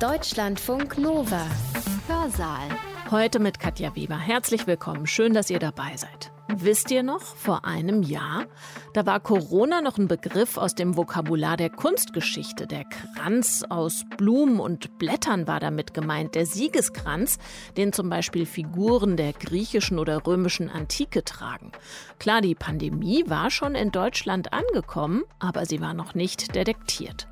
Deutschlandfunk Nova. Hörsaal. Heute mit Katja Weber. Herzlich willkommen. Schön, dass ihr dabei seid. Wisst ihr noch, vor einem Jahr, da war Corona noch ein Begriff aus dem Vokabular der Kunstgeschichte. Der Kranz aus Blumen und Blättern war damit gemeint, der Siegeskranz, den zum Beispiel Figuren der griechischen oder römischen Antike tragen. Klar, die Pandemie war schon in Deutschland angekommen, aber sie war noch nicht detektiert.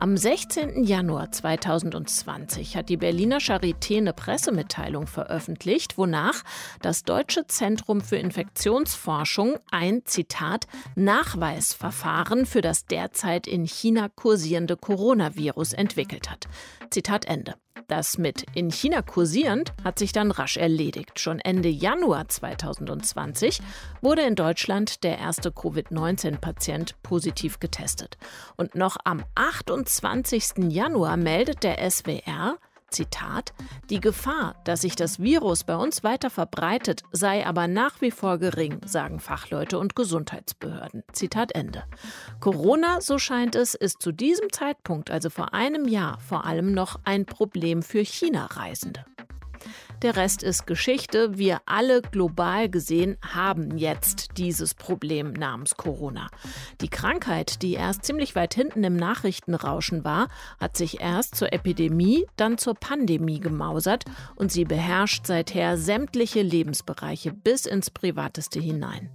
Am 16. Januar 2020 hat die Berliner Charité eine Pressemitteilung veröffentlicht, wonach das Deutsche Zentrum für Infektionsforschung ein Zitat Nachweisverfahren für das derzeit in China kursierende Coronavirus entwickelt hat. Zitat Ende. Das mit in China kursierend hat sich dann rasch erledigt. Schon Ende Januar 2020 wurde in Deutschland der erste Covid-19-Patient positiv getestet. Und noch am 28. Januar meldet der SWR, Zitat, die Gefahr, dass sich das Virus bei uns weiter verbreitet, sei aber nach wie vor gering, sagen Fachleute und Gesundheitsbehörden. Zitat Ende. Corona, so scheint es, ist zu diesem Zeitpunkt, also vor einem Jahr, vor allem noch ein Problem für China-Reisende. Der Rest ist Geschichte. Wir alle global gesehen haben jetzt dieses Problem namens Corona. Die Krankheit, die erst ziemlich weit hinten im Nachrichtenrauschen war, hat sich erst zur Epidemie, dann zur Pandemie gemausert und sie beherrscht seither sämtliche Lebensbereiche bis ins Privateste hinein.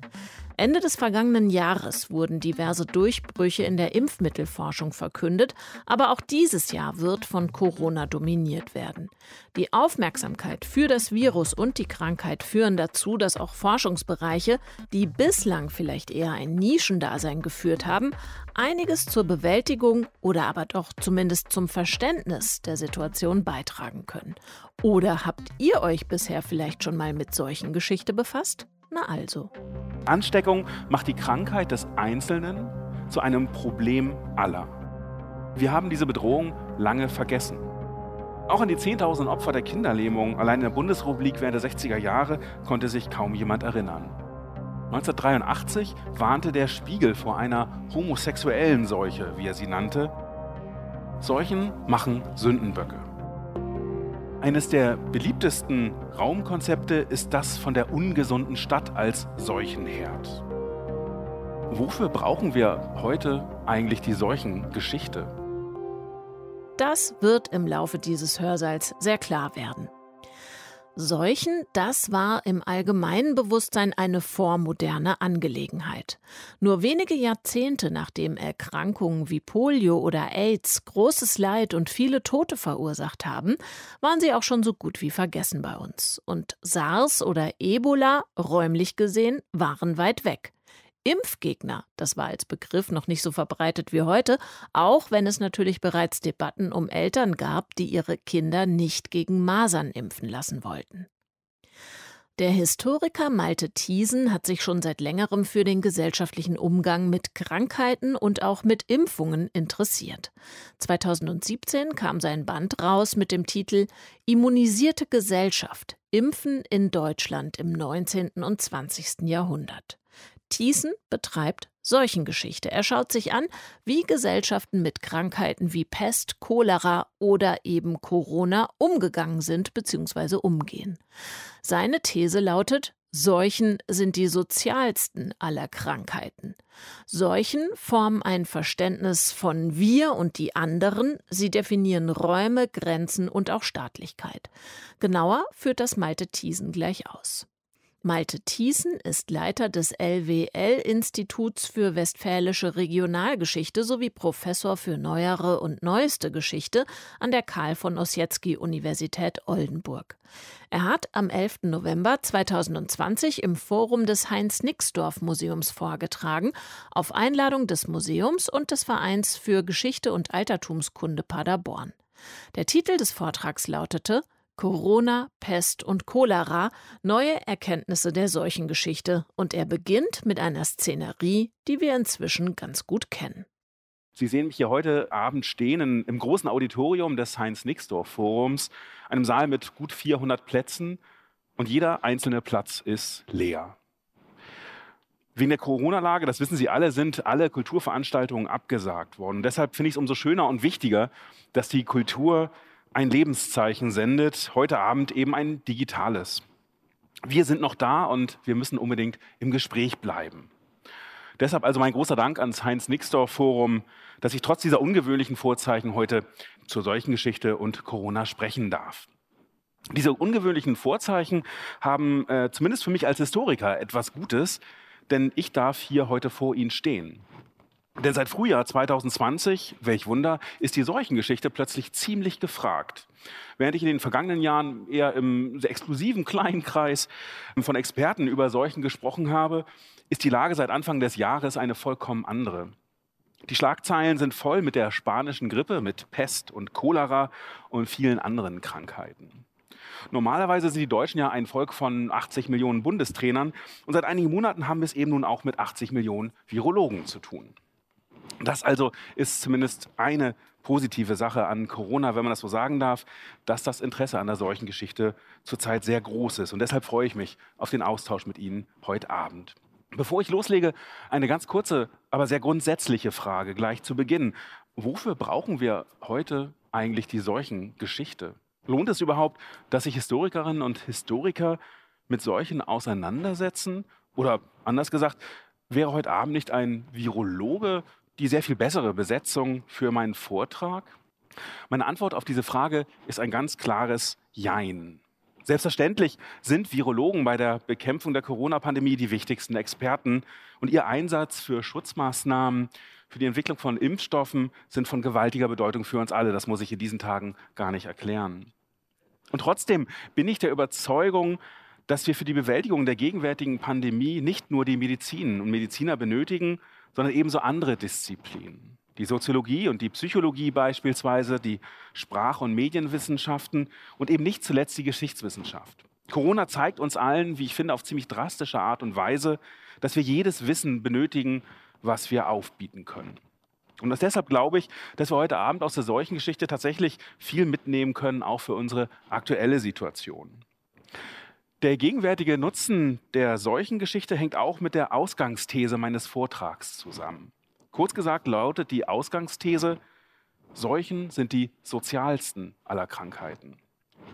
Ende des vergangenen Jahres wurden diverse Durchbrüche in der Impfmittelforschung verkündet, aber auch dieses Jahr wird von Corona dominiert werden. Die Aufmerksamkeit für das Virus und die Krankheit führen dazu, dass auch Forschungsbereiche, die bislang vielleicht eher ein Nischendasein geführt haben, einiges zur Bewältigung oder aber doch zumindest zum Verständnis der Situation beitragen können. Oder habt ihr euch bisher vielleicht schon mal mit solchen Geschichte befasst? Na also. Ansteckung macht die Krankheit des Einzelnen zu einem Problem aller. Wir haben diese Bedrohung lange vergessen. Auch an die 10.000 Opfer der Kinderlähmung allein in der Bundesrepublik während der 60er Jahre konnte sich kaum jemand erinnern. 1983 warnte der Spiegel vor einer homosexuellen Seuche, wie er sie nannte. Seuchen machen Sündenböcke. Eines der beliebtesten Raumkonzepte ist das von der ungesunden Stadt als Seuchenherd. Wofür brauchen wir heute eigentlich die Seuchengeschichte? Das wird im Laufe dieses Hörsaals sehr klar werden. Seuchen, das war im allgemeinen Bewusstsein eine vormoderne Angelegenheit. Nur wenige Jahrzehnte nachdem Erkrankungen wie Polio oder AIDS großes Leid und viele Tote verursacht haben, waren sie auch schon so gut wie vergessen bei uns. Und SARS oder Ebola, räumlich gesehen, waren weit weg. Impfgegner, das war als Begriff noch nicht so verbreitet wie heute, auch wenn es natürlich bereits Debatten um Eltern gab, die ihre Kinder nicht gegen Masern impfen lassen wollten. Der Historiker Malte Thiesen hat sich schon seit längerem für den gesellschaftlichen Umgang mit Krankheiten und auch mit Impfungen interessiert. 2017 kam sein Band raus mit dem Titel Immunisierte Gesellschaft Impfen in Deutschland im 19. und 20. Jahrhundert. Thiessen betreibt Seuchengeschichte. Er schaut sich an, wie Gesellschaften mit Krankheiten wie Pest, Cholera oder eben Corona umgegangen sind bzw. umgehen. Seine These lautet, Seuchen sind die sozialsten aller Krankheiten. Seuchen formen ein Verständnis von wir und die anderen, sie definieren Räume, Grenzen und auch Staatlichkeit. Genauer führt das Malte Thiesen gleich aus. Malte Thiessen ist Leiter des LWL-Instituts für Westfälische Regionalgeschichte sowie Professor für neuere und neueste Geschichte an der Karl von Ossietzky Universität Oldenburg. Er hat am 11. November 2020 im Forum des Heinz-Nixdorf-Museums vorgetragen, auf Einladung des Museums und des Vereins für Geschichte und Altertumskunde Paderborn. Der Titel des Vortrags lautete Corona, Pest und Cholera, neue Erkenntnisse der Seuchengeschichte. Und er beginnt mit einer Szenerie, die wir inzwischen ganz gut kennen. Sie sehen mich hier heute Abend stehen im großen Auditorium des Heinz-Nixdorf-Forums, einem Saal mit gut 400 Plätzen und jeder einzelne Platz ist leer. Wegen der Corona-Lage, das wissen Sie alle, sind alle Kulturveranstaltungen abgesagt worden. deshalb finde ich es umso schöner und wichtiger, dass die Kultur ein Lebenszeichen sendet, heute Abend eben ein digitales. Wir sind noch da und wir müssen unbedingt im Gespräch bleiben. Deshalb also mein großer Dank ans Heinz-Nixdorf-Forum, dass ich trotz dieser ungewöhnlichen Vorzeichen heute zur solchen Geschichte und Corona sprechen darf. Diese ungewöhnlichen Vorzeichen haben äh, zumindest für mich als Historiker etwas Gutes, denn ich darf hier heute vor Ihnen stehen. Denn seit Frühjahr 2020, welch Wunder, ist die Seuchengeschichte plötzlich ziemlich gefragt. Während ich in den vergangenen Jahren eher im exklusiven kleinen Kreis von Experten über Seuchen gesprochen habe, ist die Lage seit Anfang des Jahres eine vollkommen andere. Die Schlagzeilen sind voll mit der spanischen Grippe, mit Pest und Cholera und vielen anderen Krankheiten. Normalerweise sind die Deutschen ja ein Volk von 80 Millionen Bundestrainern und seit einigen Monaten haben wir es eben nun auch mit 80 Millionen Virologen zu tun. Das also ist zumindest eine positive Sache an Corona, wenn man das so sagen darf, dass das Interesse an der solchen Geschichte zurzeit sehr groß ist. Und deshalb freue ich mich auf den Austausch mit Ihnen heute Abend. Bevor ich loslege, eine ganz kurze, aber sehr grundsätzliche Frage gleich zu Beginn. Wofür brauchen wir heute eigentlich die Seuchengeschichte? Lohnt es überhaupt, dass sich Historikerinnen und Historiker mit Seuchen auseinandersetzen? Oder anders gesagt, wäre heute Abend nicht ein Virologe die sehr viel bessere Besetzung für meinen Vortrag? Meine Antwort auf diese Frage ist ein ganz klares Jein. Selbstverständlich sind Virologen bei der Bekämpfung der Corona-Pandemie die wichtigsten Experten und ihr Einsatz für Schutzmaßnahmen, für die Entwicklung von Impfstoffen sind von gewaltiger Bedeutung für uns alle. Das muss ich in diesen Tagen gar nicht erklären. Und trotzdem bin ich der Überzeugung, dass wir für die Bewältigung der gegenwärtigen Pandemie nicht nur die Medizin und Mediziner benötigen, sondern ebenso andere Disziplinen. Die Soziologie und die Psychologie beispielsweise, die Sprach- und Medienwissenschaften und eben nicht zuletzt die Geschichtswissenschaft. Corona zeigt uns allen, wie ich finde, auf ziemlich drastische Art und Weise, dass wir jedes Wissen benötigen, was wir aufbieten können. Und deshalb glaube ich, dass wir heute Abend aus der Seuchengeschichte tatsächlich viel mitnehmen können, auch für unsere aktuelle Situation. Der gegenwärtige Nutzen der Seuchengeschichte hängt auch mit der Ausgangsthese meines Vortrags zusammen. Kurz gesagt lautet die Ausgangsthese, Seuchen sind die sozialsten aller Krankheiten.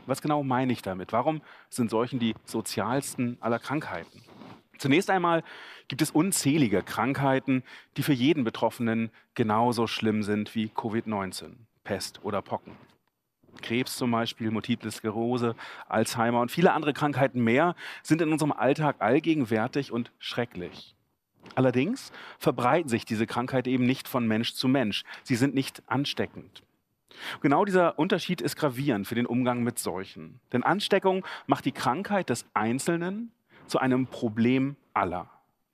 Was genau meine ich damit? Warum sind Seuchen die sozialsten aller Krankheiten? Zunächst einmal gibt es unzählige Krankheiten, die für jeden Betroffenen genauso schlimm sind wie Covid-19, Pest oder Pocken. Krebs zum Beispiel, Multiple Sklerose, Alzheimer und viele andere Krankheiten mehr sind in unserem Alltag allgegenwärtig und schrecklich. Allerdings verbreiten sich diese Krankheiten eben nicht von Mensch zu Mensch. Sie sind nicht ansteckend. Genau dieser Unterschied ist gravierend für den Umgang mit Seuchen. Denn Ansteckung macht die Krankheit des Einzelnen zu einem Problem aller.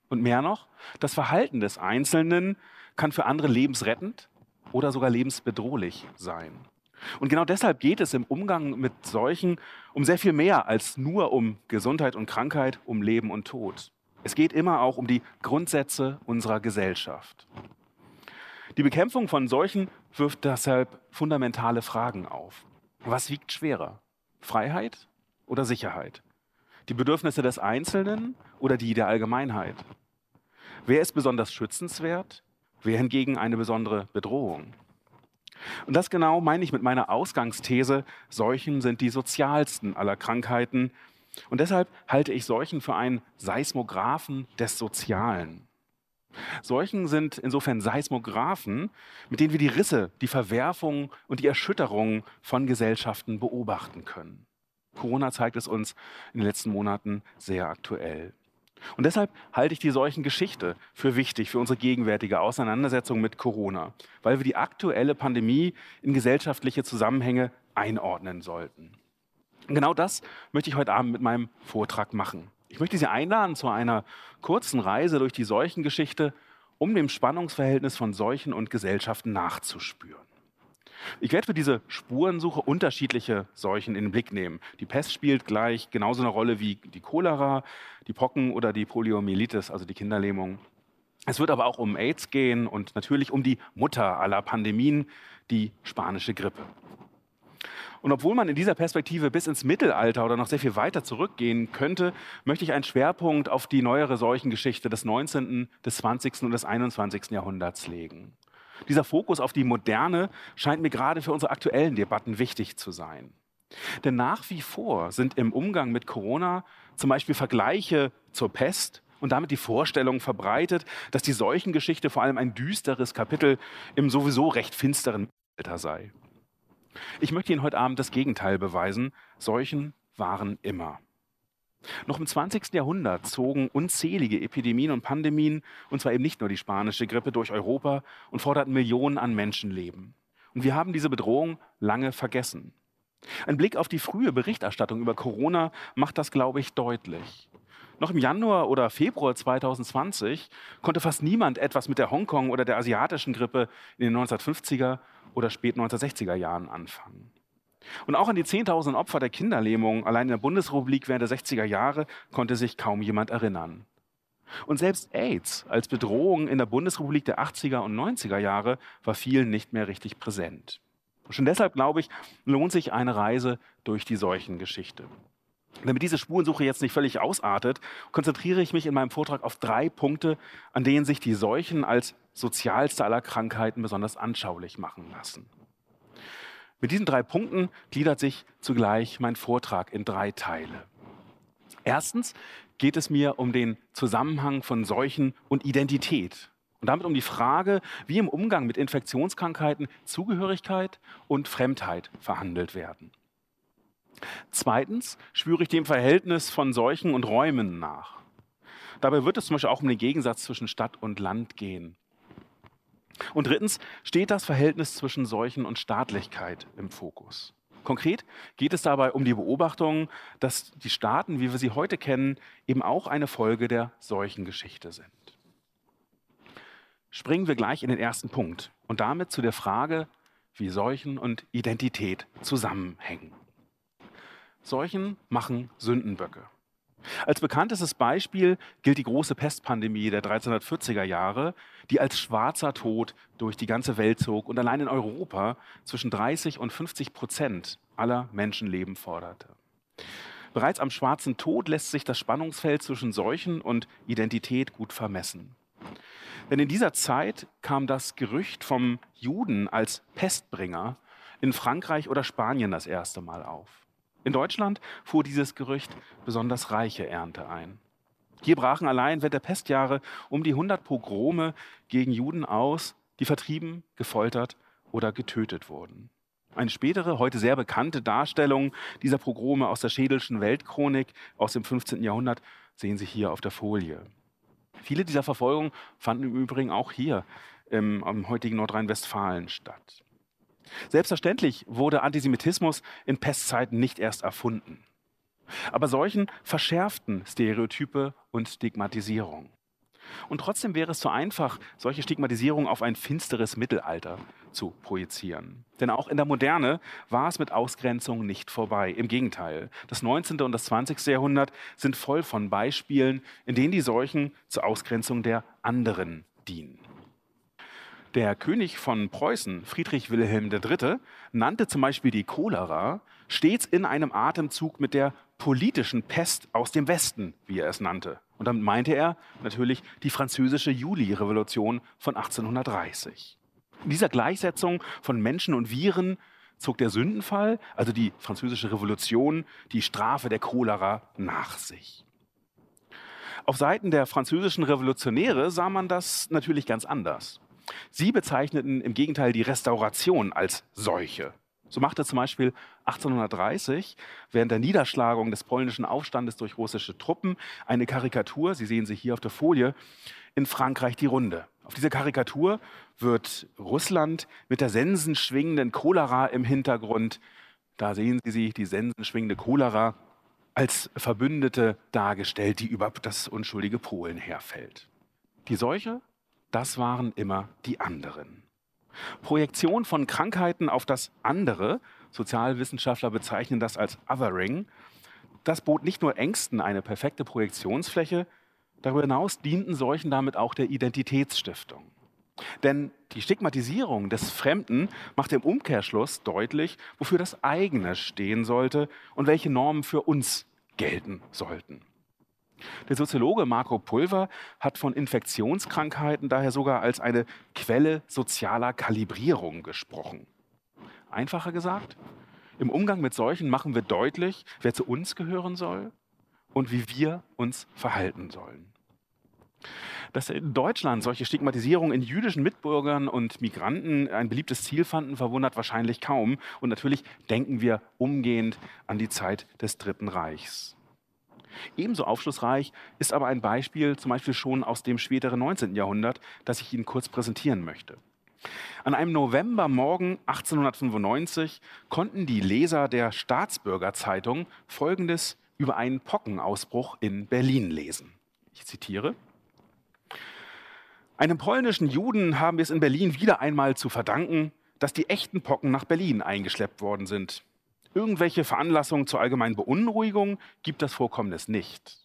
Und mehr noch, das Verhalten des Einzelnen kann für andere lebensrettend oder sogar lebensbedrohlich sein. Und genau deshalb geht es im Umgang mit Seuchen um sehr viel mehr als nur um Gesundheit und Krankheit, um Leben und Tod. Es geht immer auch um die Grundsätze unserer Gesellschaft. Die Bekämpfung von Seuchen wirft deshalb fundamentale Fragen auf. Was wiegt schwerer? Freiheit oder Sicherheit? Die Bedürfnisse des Einzelnen oder die der Allgemeinheit? Wer ist besonders schützenswert? Wer hingegen eine besondere Bedrohung? Und das genau meine ich mit meiner Ausgangsthese, Seuchen sind die sozialsten aller Krankheiten. Und deshalb halte ich Seuchen für einen Seismographen des Sozialen. Seuchen sind insofern Seismographen, mit denen wir die Risse, die Verwerfungen und die Erschütterungen von Gesellschaften beobachten können. Corona zeigt es uns in den letzten Monaten sehr aktuell. Und deshalb halte ich die solchen Geschichte für wichtig für unsere gegenwärtige Auseinandersetzung mit Corona, weil wir die aktuelle Pandemie in gesellschaftliche Zusammenhänge einordnen sollten. Und genau das möchte ich heute Abend mit meinem Vortrag machen. Ich möchte Sie einladen zu einer kurzen Reise durch die Seuchengeschichte, um dem Spannungsverhältnis von Seuchen und Gesellschaften nachzuspüren. Ich werde für diese Spurensuche unterschiedliche Seuchen in den Blick nehmen. Die Pest spielt gleich genauso eine Rolle wie die Cholera, die Pocken oder die Poliomyelitis, also die Kinderlähmung. Es wird aber auch um AIDS gehen und natürlich um die Mutter aller Pandemien, die spanische Grippe. Und obwohl man in dieser Perspektive bis ins Mittelalter oder noch sehr viel weiter zurückgehen könnte, möchte ich einen Schwerpunkt auf die neuere Seuchengeschichte des 19., des 20. und des 21. Jahrhunderts legen. Dieser Fokus auf die Moderne scheint mir gerade für unsere aktuellen Debatten wichtig zu sein. Denn nach wie vor sind im Umgang mit Corona zum Beispiel Vergleiche zur Pest und damit die Vorstellung verbreitet, dass die Seuchengeschichte vor allem ein düsteres Kapitel im sowieso recht finsteren Mittelalter sei. Ich möchte Ihnen heute Abend das Gegenteil beweisen. Seuchen waren immer. Noch im 20. Jahrhundert zogen unzählige Epidemien und Pandemien, und zwar eben nicht nur die spanische Grippe, durch Europa und forderten Millionen an Menschenleben. Und wir haben diese Bedrohung lange vergessen. Ein Blick auf die frühe Berichterstattung über Corona macht das, glaube ich, deutlich. Noch im Januar oder Februar 2020 konnte fast niemand etwas mit der Hongkong- oder der asiatischen Grippe in den 1950er oder spät 1960er Jahren anfangen. Und auch an die 10.000 Opfer der Kinderlähmung allein in der Bundesrepublik während der 60er Jahre konnte sich kaum jemand erinnern. Und selbst AIDS als Bedrohung in der Bundesrepublik der 80er und 90er Jahre war vielen nicht mehr richtig präsent. Schon deshalb, glaube ich, lohnt sich eine Reise durch die Seuchengeschichte. Damit diese Spurensuche jetzt nicht völlig ausartet, konzentriere ich mich in meinem Vortrag auf drei Punkte, an denen sich die Seuchen als sozialste aller Krankheiten besonders anschaulich machen lassen. Mit diesen drei Punkten gliedert sich zugleich mein Vortrag in drei Teile. Erstens geht es mir um den Zusammenhang von Seuchen und Identität und damit um die Frage, wie im Umgang mit Infektionskrankheiten Zugehörigkeit und Fremdheit verhandelt werden. Zweitens spüre ich dem Verhältnis von Seuchen und Räumen nach. Dabei wird es zum Beispiel auch um den Gegensatz zwischen Stadt und Land gehen. Und drittens steht das Verhältnis zwischen Seuchen und Staatlichkeit im Fokus. Konkret geht es dabei um die Beobachtung, dass die Staaten, wie wir sie heute kennen, eben auch eine Folge der Seuchengeschichte sind. Springen wir gleich in den ersten Punkt und damit zu der Frage, wie Seuchen und Identität zusammenhängen. Seuchen machen Sündenböcke. Als bekanntestes Beispiel gilt die große Pestpandemie der 1340er Jahre, die als schwarzer Tod durch die ganze Welt zog und allein in Europa zwischen 30 und 50 Prozent aller Menschenleben forderte. Bereits am schwarzen Tod lässt sich das Spannungsfeld zwischen Seuchen und Identität gut vermessen. Denn in dieser Zeit kam das Gerücht vom Juden als Pestbringer in Frankreich oder Spanien das erste Mal auf. In Deutschland fuhr dieses Gerücht besonders reiche Ernte ein. Hier brachen allein während der Pestjahre um die 100 Pogrome gegen Juden aus, die vertrieben, gefoltert oder getötet wurden. Eine spätere, heute sehr bekannte Darstellung dieser Pogrome aus der Schädelschen Weltchronik aus dem 15. Jahrhundert sehen Sie hier auf der Folie. Viele dieser Verfolgungen fanden im Übrigen auch hier im, am heutigen Nordrhein-Westfalen statt. Selbstverständlich wurde Antisemitismus in Pestzeiten nicht erst erfunden. Aber solchen verschärften Stereotype und Stigmatisierung. Und trotzdem wäre es zu einfach, solche Stigmatisierung auf ein finsteres Mittelalter zu projizieren. Denn auch in der Moderne war es mit Ausgrenzung nicht vorbei. Im Gegenteil, das 19. und das 20. Jahrhundert sind voll von Beispielen, in denen die Seuchen zur Ausgrenzung der anderen dienen. Der König von Preußen, Friedrich Wilhelm III., nannte zum Beispiel die Cholera stets in einem Atemzug mit der politischen Pest aus dem Westen, wie er es nannte. Und damit meinte er natürlich die französische Juli-Revolution von 1830. In dieser Gleichsetzung von Menschen und Viren zog der Sündenfall, also die französische Revolution, die Strafe der Cholera nach sich. Auf Seiten der französischen Revolutionäre sah man das natürlich ganz anders. Sie bezeichneten im Gegenteil die Restauration als Seuche. So machte zum Beispiel 1830 während der Niederschlagung des polnischen Aufstandes durch russische Truppen eine Karikatur, Sie sehen sie hier auf der Folie, in Frankreich die Runde. Auf dieser Karikatur wird Russland mit der sensenschwingenden Cholera im Hintergrund, da sehen Sie sie, die sensenschwingende Cholera, als Verbündete dargestellt, die über das unschuldige Polen herfällt. Die Seuche das waren immer die anderen. Projektion von Krankheiten auf das andere, Sozialwissenschaftler bezeichnen das als Othering, das bot nicht nur Ängsten eine perfekte Projektionsfläche, darüber hinaus dienten solchen damit auch der Identitätsstiftung. Denn die Stigmatisierung des Fremden macht im Umkehrschluss deutlich, wofür das eigene stehen sollte und welche Normen für uns gelten sollten. Der Soziologe Marco Pulver hat von Infektionskrankheiten daher sogar als eine Quelle sozialer Kalibrierung gesprochen. Einfacher gesagt, im Umgang mit Seuchen machen wir deutlich, wer zu uns gehören soll und wie wir uns verhalten sollen. Dass in Deutschland solche Stigmatisierungen in jüdischen Mitbürgern und Migranten ein beliebtes Ziel fanden, verwundert wahrscheinlich kaum. Und natürlich denken wir umgehend an die Zeit des Dritten Reichs. Ebenso aufschlussreich ist aber ein Beispiel zum Beispiel schon aus dem späteren 19. Jahrhundert, das ich Ihnen kurz präsentieren möchte. An einem Novembermorgen 1895 konnten die Leser der Staatsbürgerzeitung Folgendes über einen Pockenausbruch in Berlin lesen. Ich zitiere. Einem polnischen Juden haben wir es in Berlin wieder einmal zu verdanken, dass die echten Pocken nach Berlin eingeschleppt worden sind. Irgendwelche Veranlassungen zur allgemeinen Beunruhigung gibt das Vorkommnis nicht.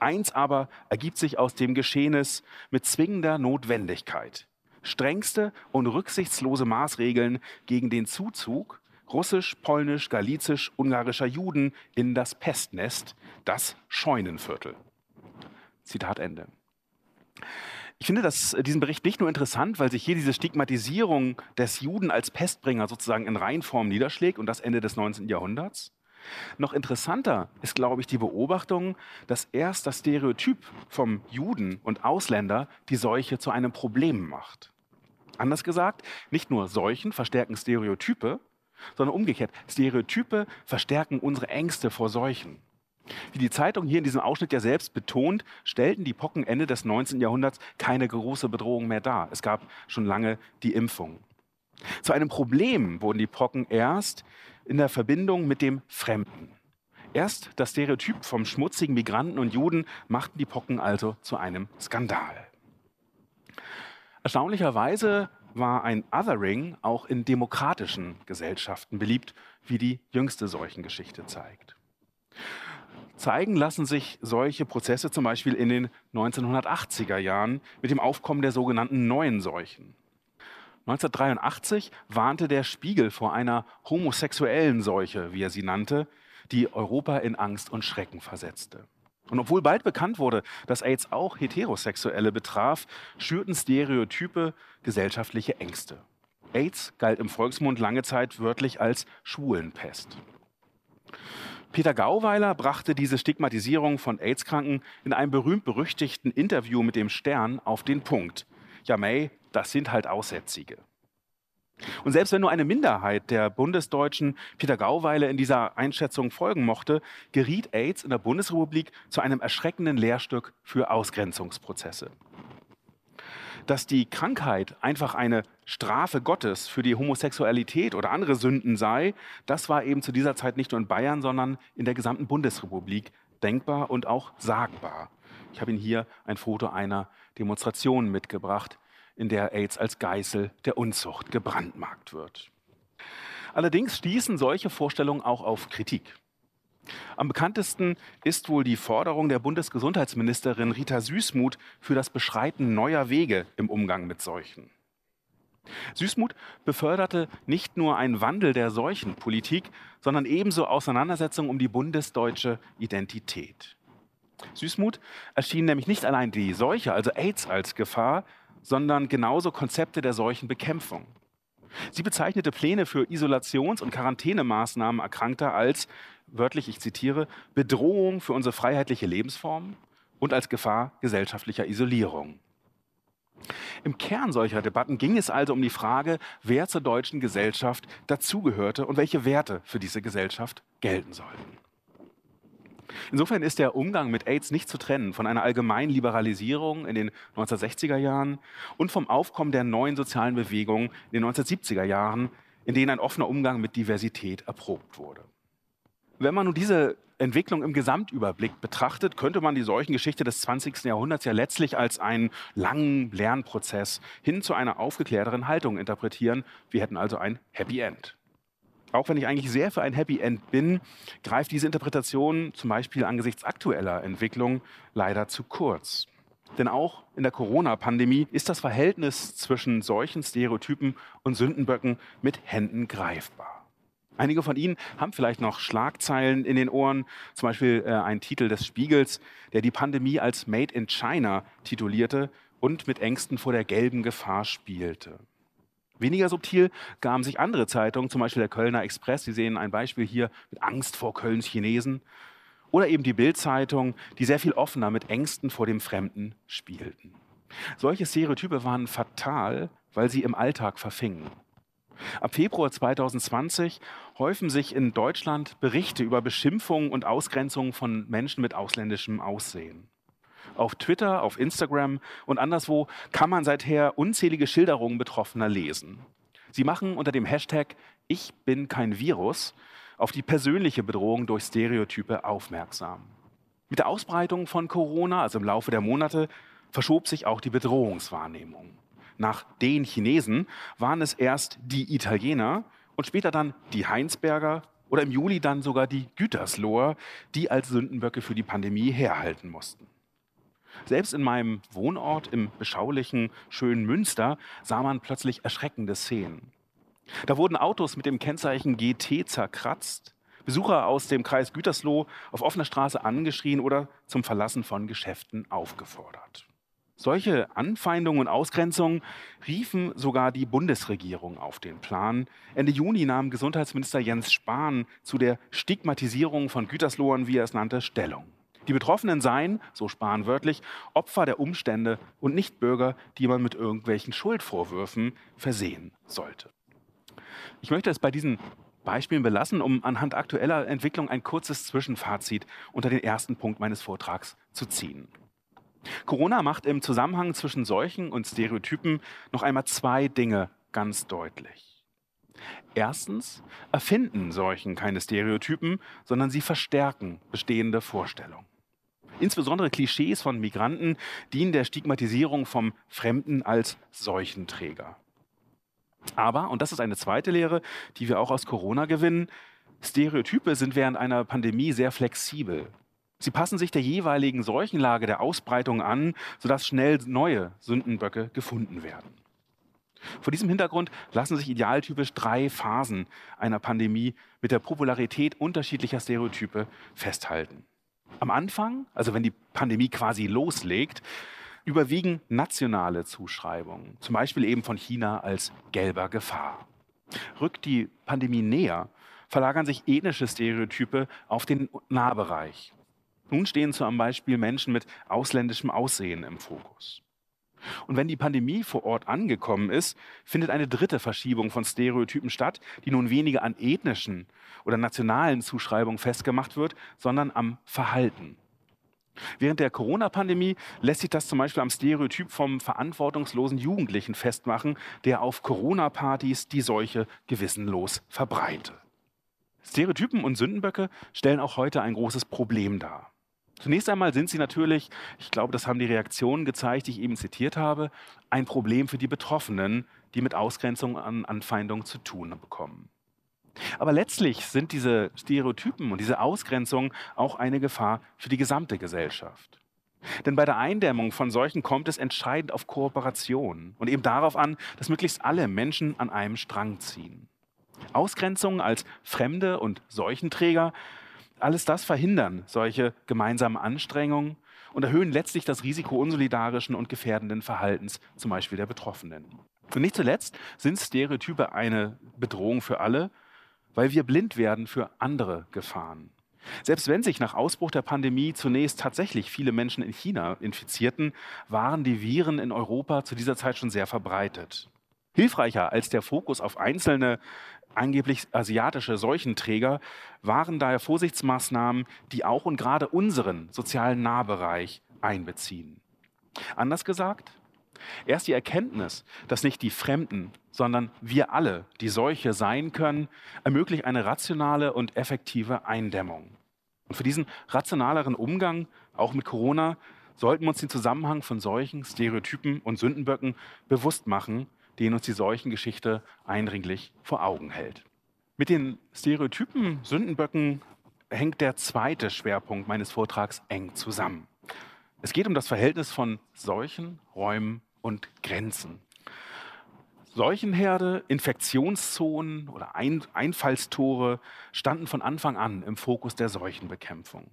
Eins aber ergibt sich aus dem Geschehnis mit zwingender Notwendigkeit. Strengste und rücksichtslose Maßregeln gegen den Zuzug russisch, polnisch, galizisch, ungarischer Juden in das Pestnest, das Scheunenviertel. Zitat Ende. Ich finde das, äh, diesen Bericht nicht nur interessant, weil sich hier diese Stigmatisierung des Juden als Pestbringer sozusagen in Reihenform niederschlägt und das Ende des 19. Jahrhunderts. Noch interessanter ist, glaube ich, die Beobachtung, dass erst das Stereotyp vom Juden und Ausländer die Seuche zu einem Problem macht. Anders gesagt, nicht nur Seuchen verstärken Stereotype, sondern umgekehrt, Stereotype verstärken unsere Ängste vor Seuchen. Wie die Zeitung hier in diesem Ausschnitt ja selbst betont, stellten die Pocken Ende des 19. Jahrhunderts keine große Bedrohung mehr dar. Es gab schon lange die Impfung. Zu einem Problem wurden die Pocken erst in der Verbindung mit dem Fremden. Erst das Stereotyp vom schmutzigen Migranten und Juden machten die Pocken also zu einem Skandal. Erstaunlicherweise war ein Othering auch in demokratischen Gesellschaften beliebt, wie die jüngste Seuchengeschichte zeigt. Zeigen lassen sich solche Prozesse zum Beispiel in den 1980er Jahren mit dem Aufkommen der sogenannten neuen Seuchen. 1983 warnte der Spiegel vor einer homosexuellen Seuche, wie er sie nannte, die Europa in Angst und Schrecken versetzte. Und obwohl bald bekannt wurde, dass AIDS auch Heterosexuelle betraf, schürten Stereotype gesellschaftliche Ängste. AIDS galt im Volksmund lange Zeit wörtlich als Schwulenpest. Peter Gauweiler brachte diese Stigmatisierung von AIDS-Kranken in einem berühmt-berüchtigten Interview mit dem Stern auf den Punkt. Ja, May, das sind halt Aussätzige. Und selbst wenn nur eine Minderheit der Bundesdeutschen Peter Gauweiler in dieser Einschätzung folgen mochte, geriet AIDS in der Bundesrepublik zu einem erschreckenden Lehrstück für Ausgrenzungsprozesse dass die Krankheit einfach eine Strafe Gottes für die Homosexualität oder andere Sünden sei, das war eben zu dieser Zeit nicht nur in Bayern, sondern in der gesamten Bundesrepublik denkbar und auch sagbar. Ich habe Ihnen hier ein Foto einer Demonstration mitgebracht, in der AIDS als Geißel der Unzucht gebrandmarkt wird. Allerdings stießen solche Vorstellungen auch auf Kritik. Am bekanntesten ist wohl die Forderung der Bundesgesundheitsministerin Rita Süßmuth für das Beschreiten neuer Wege im Umgang mit Seuchen. Süßmuth beförderte nicht nur einen Wandel der Seuchenpolitik, sondern ebenso Auseinandersetzungen um die bundesdeutsche Identität. Süßmuth erschien nämlich nicht allein die Seuche, also AIDS, als Gefahr, sondern genauso Konzepte der Seuchenbekämpfung. Sie bezeichnete Pläne für Isolations- und Quarantänemaßnahmen Erkrankter als wörtlich, ich zitiere, Bedrohung für unsere freiheitliche Lebensform und als Gefahr gesellschaftlicher Isolierung. Im Kern solcher Debatten ging es also um die Frage, wer zur deutschen Gesellschaft dazugehörte und welche Werte für diese Gesellschaft gelten sollten. Insofern ist der Umgang mit AIDS nicht zu trennen von einer allgemeinen Liberalisierung in den 1960er Jahren und vom Aufkommen der neuen sozialen Bewegungen in den 1970er Jahren, in denen ein offener Umgang mit Diversität erprobt wurde. Wenn man nun diese Entwicklung im Gesamtüberblick betrachtet, könnte man die Seuchengeschichte des 20. Jahrhunderts ja letztlich als einen langen Lernprozess hin zu einer aufgeklärteren Haltung interpretieren. Wir hätten also ein Happy End. Auch wenn ich eigentlich sehr für ein Happy End bin, greift diese Interpretation zum Beispiel angesichts aktueller Entwicklung leider zu kurz. Denn auch in der Corona-Pandemie ist das Verhältnis zwischen solchen Stereotypen und Sündenböcken mit Händen greifbar. Einige von Ihnen haben vielleicht noch Schlagzeilen in den Ohren, zum Beispiel äh, ein Titel des Spiegels, der die Pandemie als Made in China titulierte und mit Ängsten vor der gelben Gefahr spielte. Weniger subtil gaben sich andere Zeitungen, zum Beispiel der Kölner Express, Sie sehen ein Beispiel hier mit Angst vor Kölns Chinesen, oder eben die Bild-Zeitung, die sehr viel offener mit Ängsten vor dem Fremden spielten. Solche Stereotype waren fatal, weil sie im Alltag verfingen. Ab Februar 2020 häufen sich in Deutschland Berichte über Beschimpfungen und Ausgrenzungen von Menschen mit ausländischem Aussehen. Auf Twitter, auf Instagram und anderswo kann man seither unzählige Schilderungen Betroffener lesen. Sie machen unter dem Hashtag Ich bin kein Virus auf die persönliche Bedrohung durch Stereotype aufmerksam. Mit der Ausbreitung von Corona, also im Laufe der Monate, verschob sich auch die Bedrohungswahrnehmung. Nach den Chinesen waren es erst die Italiener und später dann die Heinsberger oder im Juli dann sogar die Gütersloher, die als Sündenböcke für die Pandemie herhalten mussten. Selbst in meinem Wohnort im beschaulichen, schönen Münster sah man plötzlich erschreckende Szenen. Da wurden Autos mit dem Kennzeichen GT zerkratzt, Besucher aus dem Kreis Gütersloh auf offener Straße angeschrien oder zum Verlassen von Geschäften aufgefordert. Solche Anfeindungen und Ausgrenzungen riefen sogar die Bundesregierung auf den Plan. Ende Juni nahm Gesundheitsminister Jens Spahn zu der Stigmatisierung von Güterslohern, wie er es nannte, Stellung. Die Betroffenen seien, so Spahn wörtlich, Opfer der Umstände und nicht Bürger, die man mit irgendwelchen Schuldvorwürfen versehen sollte. Ich möchte es bei diesen Beispielen belassen, um anhand aktueller Entwicklung ein kurzes Zwischenfazit unter den ersten Punkt meines Vortrags zu ziehen. Corona macht im Zusammenhang zwischen Seuchen und Stereotypen noch einmal zwei Dinge ganz deutlich. Erstens erfinden Seuchen keine Stereotypen, sondern sie verstärken bestehende Vorstellungen. Insbesondere Klischees von Migranten dienen der Stigmatisierung vom Fremden als Seuchenträger. Aber, und das ist eine zweite Lehre, die wir auch aus Corona gewinnen, Stereotype sind während einer Pandemie sehr flexibel. Sie passen sich der jeweiligen Seuchenlage der Ausbreitung an, sodass schnell neue Sündenböcke gefunden werden. Vor diesem Hintergrund lassen sich idealtypisch drei Phasen einer Pandemie mit der Popularität unterschiedlicher Stereotype festhalten. Am Anfang, also wenn die Pandemie quasi loslegt, überwiegen nationale Zuschreibungen, zum Beispiel eben von China als gelber Gefahr. Rückt die Pandemie näher, verlagern sich ethnische Stereotype auf den Nahbereich. Nun stehen zum Beispiel Menschen mit ausländischem Aussehen im Fokus. Und wenn die Pandemie vor Ort angekommen ist, findet eine dritte Verschiebung von Stereotypen statt, die nun weniger an ethnischen oder nationalen Zuschreibungen festgemacht wird, sondern am Verhalten. Während der Corona-Pandemie lässt sich das zum Beispiel am Stereotyp vom verantwortungslosen Jugendlichen festmachen, der auf Corona-Partys die Seuche gewissenlos verbreite. Stereotypen und Sündenböcke stellen auch heute ein großes Problem dar. Zunächst einmal sind sie natürlich, ich glaube, das haben die Reaktionen gezeigt, die ich eben zitiert habe, ein Problem für die Betroffenen, die mit Ausgrenzung an Anfeindung zu tun bekommen. Aber letztlich sind diese Stereotypen und diese Ausgrenzung auch eine Gefahr für die gesamte Gesellschaft. Denn bei der Eindämmung von solchen kommt es entscheidend auf Kooperation und eben darauf an, dass möglichst alle Menschen an einem Strang ziehen. Ausgrenzungen als Fremde und Seuchenträger alles das verhindern solche gemeinsamen Anstrengungen und erhöhen letztlich das Risiko unsolidarischen und gefährdenden Verhaltens, zum Beispiel der Betroffenen. Und nicht zuletzt sind Stereotype eine Bedrohung für alle, weil wir blind werden für andere Gefahren. Selbst wenn sich nach Ausbruch der Pandemie zunächst tatsächlich viele Menschen in China infizierten, waren die Viren in Europa zu dieser Zeit schon sehr verbreitet. Hilfreicher als der Fokus auf einzelne angeblich asiatische Seuchenträger waren daher Vorsichtsmaßnahmen, die auch und gerade unseren sozialen Nahbereich einbeziehen. Anders gesagt, erst die Erkenntnis, dass nicht die Fremden, sondern wir alle die Seuche sein können, ermöglicht eine rationale und effektive Eindämmung. Und für diesen rationaleren Umgang, auch mit Corona, sollten wir uns den Zusammenhang von Seuchen, Stereotypen und Sündenböcken bewusst machen den uns die Seuchengeschichte eindringlich vor Augen hält. Mit den Stereotypen, Sündenböcken hängt der zweite Schwerpunkt meines Vortrags eng zusammen. Es geht um das Verhältnis von Seuchen, Räumen und Grenzen. Seuchenherde, Infektionszonen oder Ein Einfallstore standen von Anfang an im Fokus der Seuchenbekämpfung.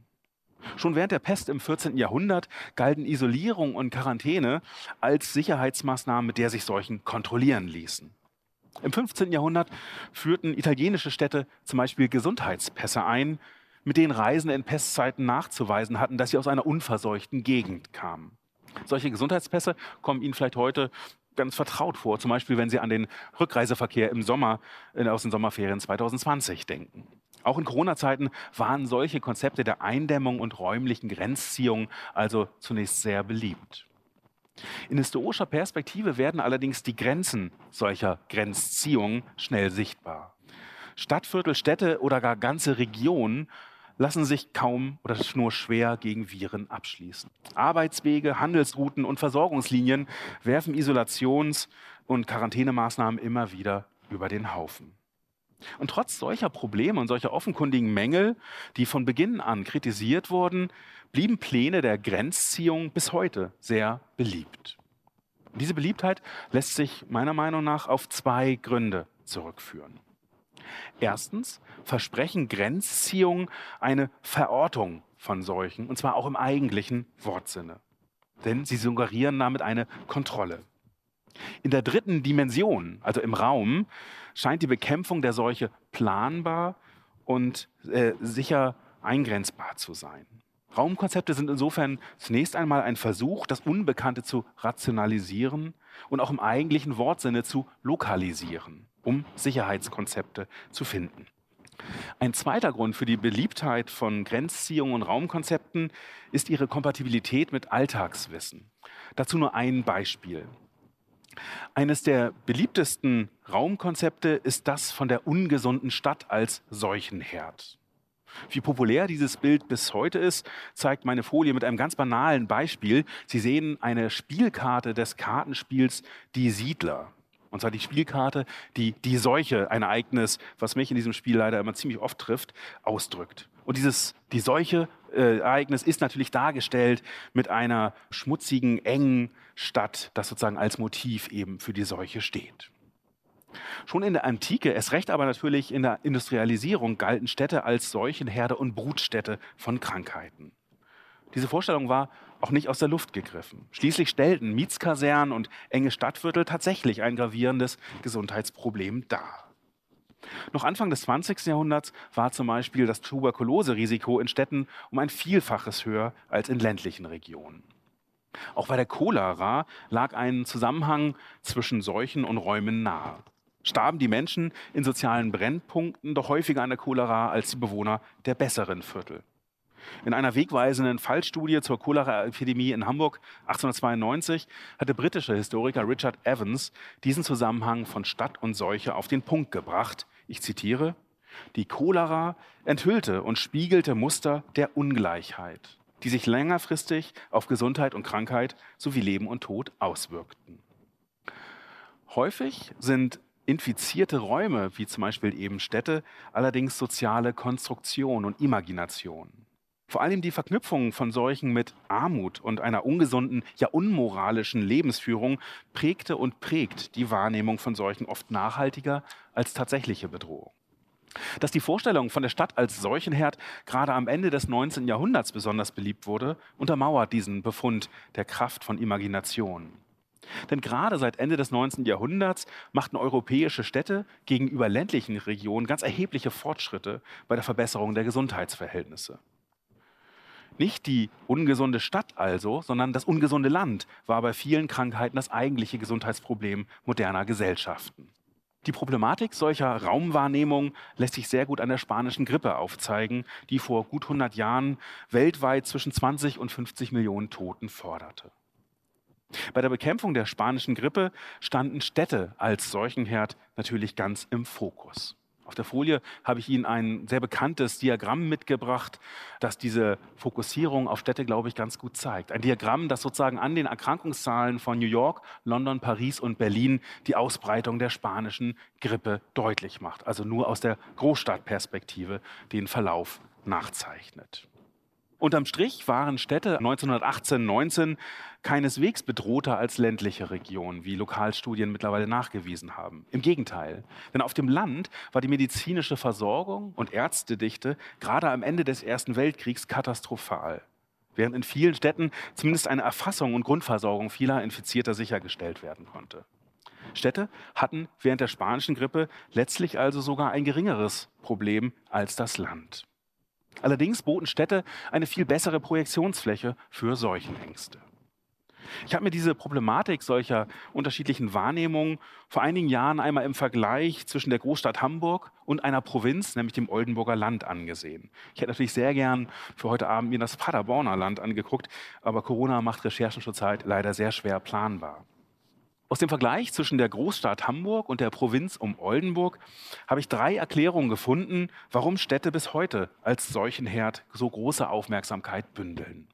Schon während der Pest im 14. Jahrhundert galten Isolierung und Quarantäne als Sicherheitsmaßnahmen, mit der sich Seuchen kontrollieren ließen. Im 15. Jahrhundert führten italienische Städte zum Beispiel Gesundheitspässe ein, mit denen Reisende in Pestzeiten nachzuweisen hatten, dass sie aus einer unverseuchten Gegend kamen. Solche Gesundheitspässe kommen Ihnen vielleicht heute ganz vertraut vor, zum Beispiel wenn Sie an den Rückreiseverkehr im Sommer äh, aus den Sommerferien 2020 denken. Auch in Corona-Zeiten waren solche Konzepte der Eindämmung und räumlichen Grenzziehung also zunächst sehr beliebt. In historischer Perspektive werden allerdings die Grenzen solcher Grenzziehungen schnell sichtbar. Stadtviertel, Städte oder gar ganze Regionen lassen sich kaum oder nur schwer gegen Viren abschließen. Arbeitswege, Handelsrouten und Versorgungslinien werfen Isolations- und Quarantänemaßnahmen immer wieder über den Haufen. Und trotz solcher Probleme und solcher offenkundigen Mängel, die von Beginn an kritisiert wurden, blieben Pläne der Grenzziehung bis heute sehr beliebt. Diese Beliebtheit lässt sich meiner Meinung nach auf zwei Gründe zurückführen. Erstens versprechen Grenzziehungen eine Verortung von Seuchen, und zwar auch im eigentlichen Wortsinne. Denn sie suggerieren damit eine Kontrolle. In der dritten Dimension, also im Raum, scheint die Bekämpfung der Seuche planbar und äh, sicher eingrenzbar zu sein. Raumkonzepte sind insofern zunächst einmal ein Versuch, das Unbekannte zu rationalisieren und auch im eigentlichen Wortsinne zu lokalisieren um Sicherheitskonzepte zu finden. Ein zweiter Grund für die Beliebtheit von Grenzziehungen und Raumkonzepten ist ihre Kompatibilität mit Alltagswissen. Dazu nur ein Beispiel. Eines der beliebtesten Raumkonzepte ist das von der ungesunden Stadt als Seuchenherd. Wie populär dieses Bild bis heute ist, zeigt meine Folie mit einem ganz banalen Beispiel. Sie sehen eine Spielkarte des Kartenspiels Die Siedler. Und zwar die Spielkarte, die die Seuche, ein Ereignis, was mich in diesem Spiel leider immer ziemlich oft trifft, ausdrückt. Und dieses, die Seuche äh, Ereignis ist natürlich dargestellt mit einer schmutzigen, engen Stadt, das sozusagen als Motiv eben für die Seuche steht. Schon in der Antike, es recht aber natürlich in der Industrialisierung, galten Städte als Seuchenherde und Brutstätte von Krankheiten. Diese Vorstellung war auch nicht aus der Luft gegriffen. Schließlich stellten Mietskasernen und enge Stadtviertel tatsächlich ein gravierendes Gesundheitsproblem dar. Noch Anfang des 20. Jahrhunderts war zum Beispiel das Tuberkuloserisiko in Städten um ein Vielfaches höher als in ländlichen Regionen. Auch bei der Cholera lag ein Zusammenhang zwischen Seuchen und Räumen nahe. Starben die Menschen in sozialen Brennpunkten doch häufiger an der Cholera als die Bewohner der besseren Viertel. In einer wegweisenden Fallstudie zur Cholera-Epidemie in Hamburg 1892 hat der britische Historiker Richard Evans diesen Zusammenhang von Stadt und Seuche auf den Punkt gebracht. Ich zitiere, die Cholera enthüllte und spiegelte Muster der Ungleichheit, die sich längerfristig auf Gesundheit und Krankheit sowie Leben und Tod auswirkten. Häufig sind infizierte Räume, wie zum Beispiel eben Städte, allerdings soziale Konstruktion und Imagination. Vor allem die Verknüpfung von Seuchen mit Armut und einer ungesunden, ja unmoralischen Lebensführung prägte und prägt die Wahrnehmung von Seuchen oft nachhaltiger als tatsächliche Bedrohung. Dass die Vorstellung von der Stadt als Seuchenherd gerade am Ende des 19. Jahrhunderts besonders beliebt wurde, untermauert diesen Befund der Kraft von Imagination. Denn gerade seit Ende des 19. Jahrhunderts machten europäische Städte gegenüber ländlichen Regionen ganz erhebliche Fortschritte bei der Verbesserung der Gesundheitsverhältnisse. Nicht die ungesunde Stadt also, sondern das ungesunde Land war bei vielen Krankheiten das eigentliche Gesundheitsproblem moderner Gesellschaften. Die Problematik solcher Raumwahrnehmung lässt sich sehr gut an der spanischen Grippe aufzeigen, die vor gut 100 Jahren weltweit zwischen 20 und 50 Millionen Toten forderte. Bei der Bekämpfung der spanischen Grippe standen Städte als Seuchenherd natürlich ganz im Fokus. Auf der Folie habe ich Ihnen ein sehr bekanntes Diagramm mitgebracht, das diese Fokussierung auf Städte, glaube ich, ganz gut zeigt. Ein Diagramm, das sozusagen an den Erkrankungszahlen von New York, London, Paris und Berlin die Ausbreitung der spanischen Grippe deutlich macht. Also nur aus der Großstadtperspektive den Verlauf nachzeichnet. Unterm Strich waren Städte 1918, 19 keineswegs bedrohter als ländliche Regionen, wie Lokalstudien mittlerweile nachgewiesen haben. Im Gegenteil. Denn auf dem Land war die medizinische Versorgung und Ärztedichte gerade am Ende des Ersten Weltkriegs katastrophal. Während in vielen Städten zumindest eine Erfassung und Grundversorgung vieler Infizierter sichergestellt werden konnte. Städte hatten während der spanischen Grippe letztlich also sogar ein geringeres Problem als das Land. Allerdings boten Städte eine viel bessere Projektionsfläche für Seuchenängste. Ich habe mir diese Problematik solcher unterschiedlichen Wahrnehmungen vor einigen Jahren einmal im Vergleich zwischen der Großstadt Hamburg und einer Provinz, nämlich dem Oldenburger Land, angesehen. Ich hätte natürlich sehr gern für heute Abend mir das Paderborner Land angeguckt, aber Corona macht Recherchen zurzeit leider sehr schwer planbar. Aus dem Vergleich zwischen der Großstadt Hamburg und der Provinz um Oldenburg habe ich drei Erklärungen gefunden, warum Städte bis heute als Seuchenherd so große Aufmerksamkeit bündeln.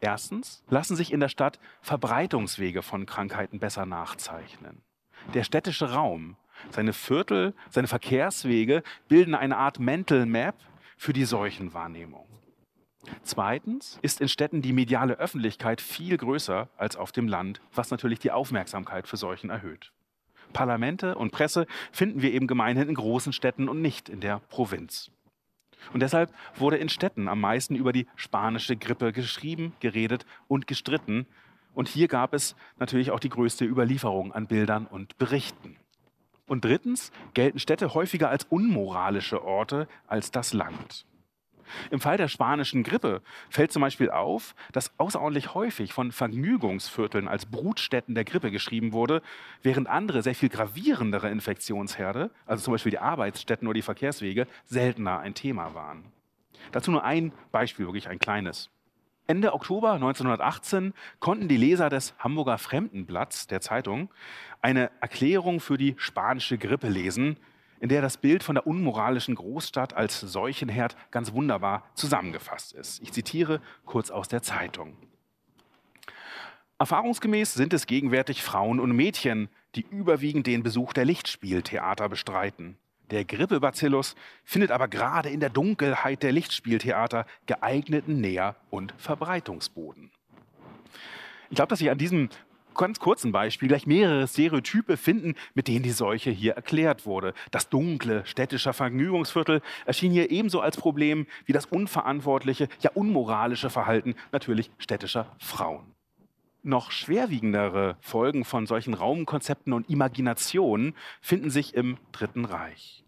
Erstens lassen sich in der Stadt Verbreitungswege von Krankheiten besser nachzeichnen. Der städtische Raum, seine Viertel, seine Verkehrswege bilden eine Art Mental Map für die Seuchenwahrnehmung. Zweitens ist in Städten die mediale Öffentlichkeit viel größer als auf dem Land, was natürlich die Aufmerksamkeit für Seuchen erhöht. Parlamente und Presse finden wir eben gemeinhin in großen Städten und nicht in der Provinz. Und deshalb wurde in Städten am meisten über die spanische Grippe geschrieben, geredet und gestritten. Und hier gab es natürlich auch die größte Überlieferung an Bildern und Berichten. Und drittens gelten Städte häufiger als unmoralische Orte als das Land. Im Fall der spanischen Grippe fällt zum Beispiel auf, dass außerordentlich häufig von Vergnügungsvierteln als Brutstätten der Grippe geschrieben wurde, während andere, sehr viel gravierendere Infektionsherde, also zum Beispiel die Arbeitsstätten oder die Verkehrswege, seltener ein Thema waren. Dazu nur ein Beispiel, wirklich ein kleines. Ende Oktober 1918 konnten die Leser des Hamburger Fremdenblatts der Zeitung eine Erklärung für die spanische Grippe lesen, in der das Bild von der unmoralischen Großstadt als Seuchenherd ganz wunderbar zusammengefasst ist. Ich zitiere kurz aus der Zeitung. Erfahrungsgemäß sind es gegenwärtig Frauen und Mädchen, die überwiegend den Besuch der Lichtspieltheater bestreiten. Der Grippebacillus findet aber gerade in der Dunkelheit der Lichtspieltheater geeigneten Nähr- und Verbreitungsboden. Ich glaube, dass ich an diesem ganz kurzen Beispiel gleich mehrere Stereotype finden, mit denen die Seuche hier erklärt wurde. Das dunkle städtische Vergnügungsviertel erschien hier ebenso als Problem wie das unverantwortliche, ja unmoralische Verhalten natürlich städtischer Frauen. Noch schwerwiegendere Folgen von solchen Raumkonzepten und Imaginationen finden sich im Dritten Reich.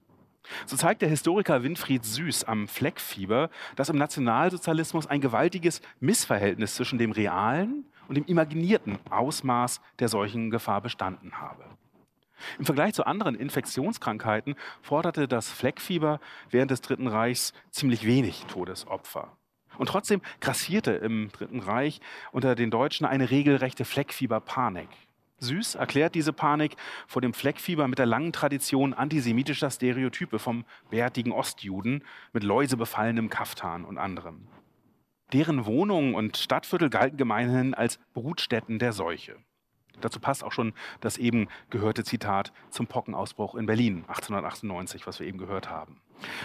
So zeigt der Historiker Winfried Süß am Fleckfieber, dass im Nationalsozialismus ein gewaltiges Missverhältnis zwischen dem realen und dem imaginierten Ausmaß der solchen Gefahr bestanden habe. Im Vergleich zu anderen Infektionskrankheiten forderte das Fleckfieber während des Dritten Reichs ziemlich wenig Todesopfer. Und trotzdem grassierte im Dritten Reich unter den Deutschen eine regelrechte Fleckfieberpanik. Süß erklärt diese Panik vor dem Fleckfieber mit der langen Tradition antisemitischer Stereotype vom bärtigen Ostjuden mit läusebefallenem Kaftan und anderem. Deren Wohnungen und Stadtviertel galten gemeinhin als Brutstätten der Seuche. Dazu passt auch schon das eben gehörte Zitat zum Pockenausbruch in Berlin 1898, was wir eben gehört haben.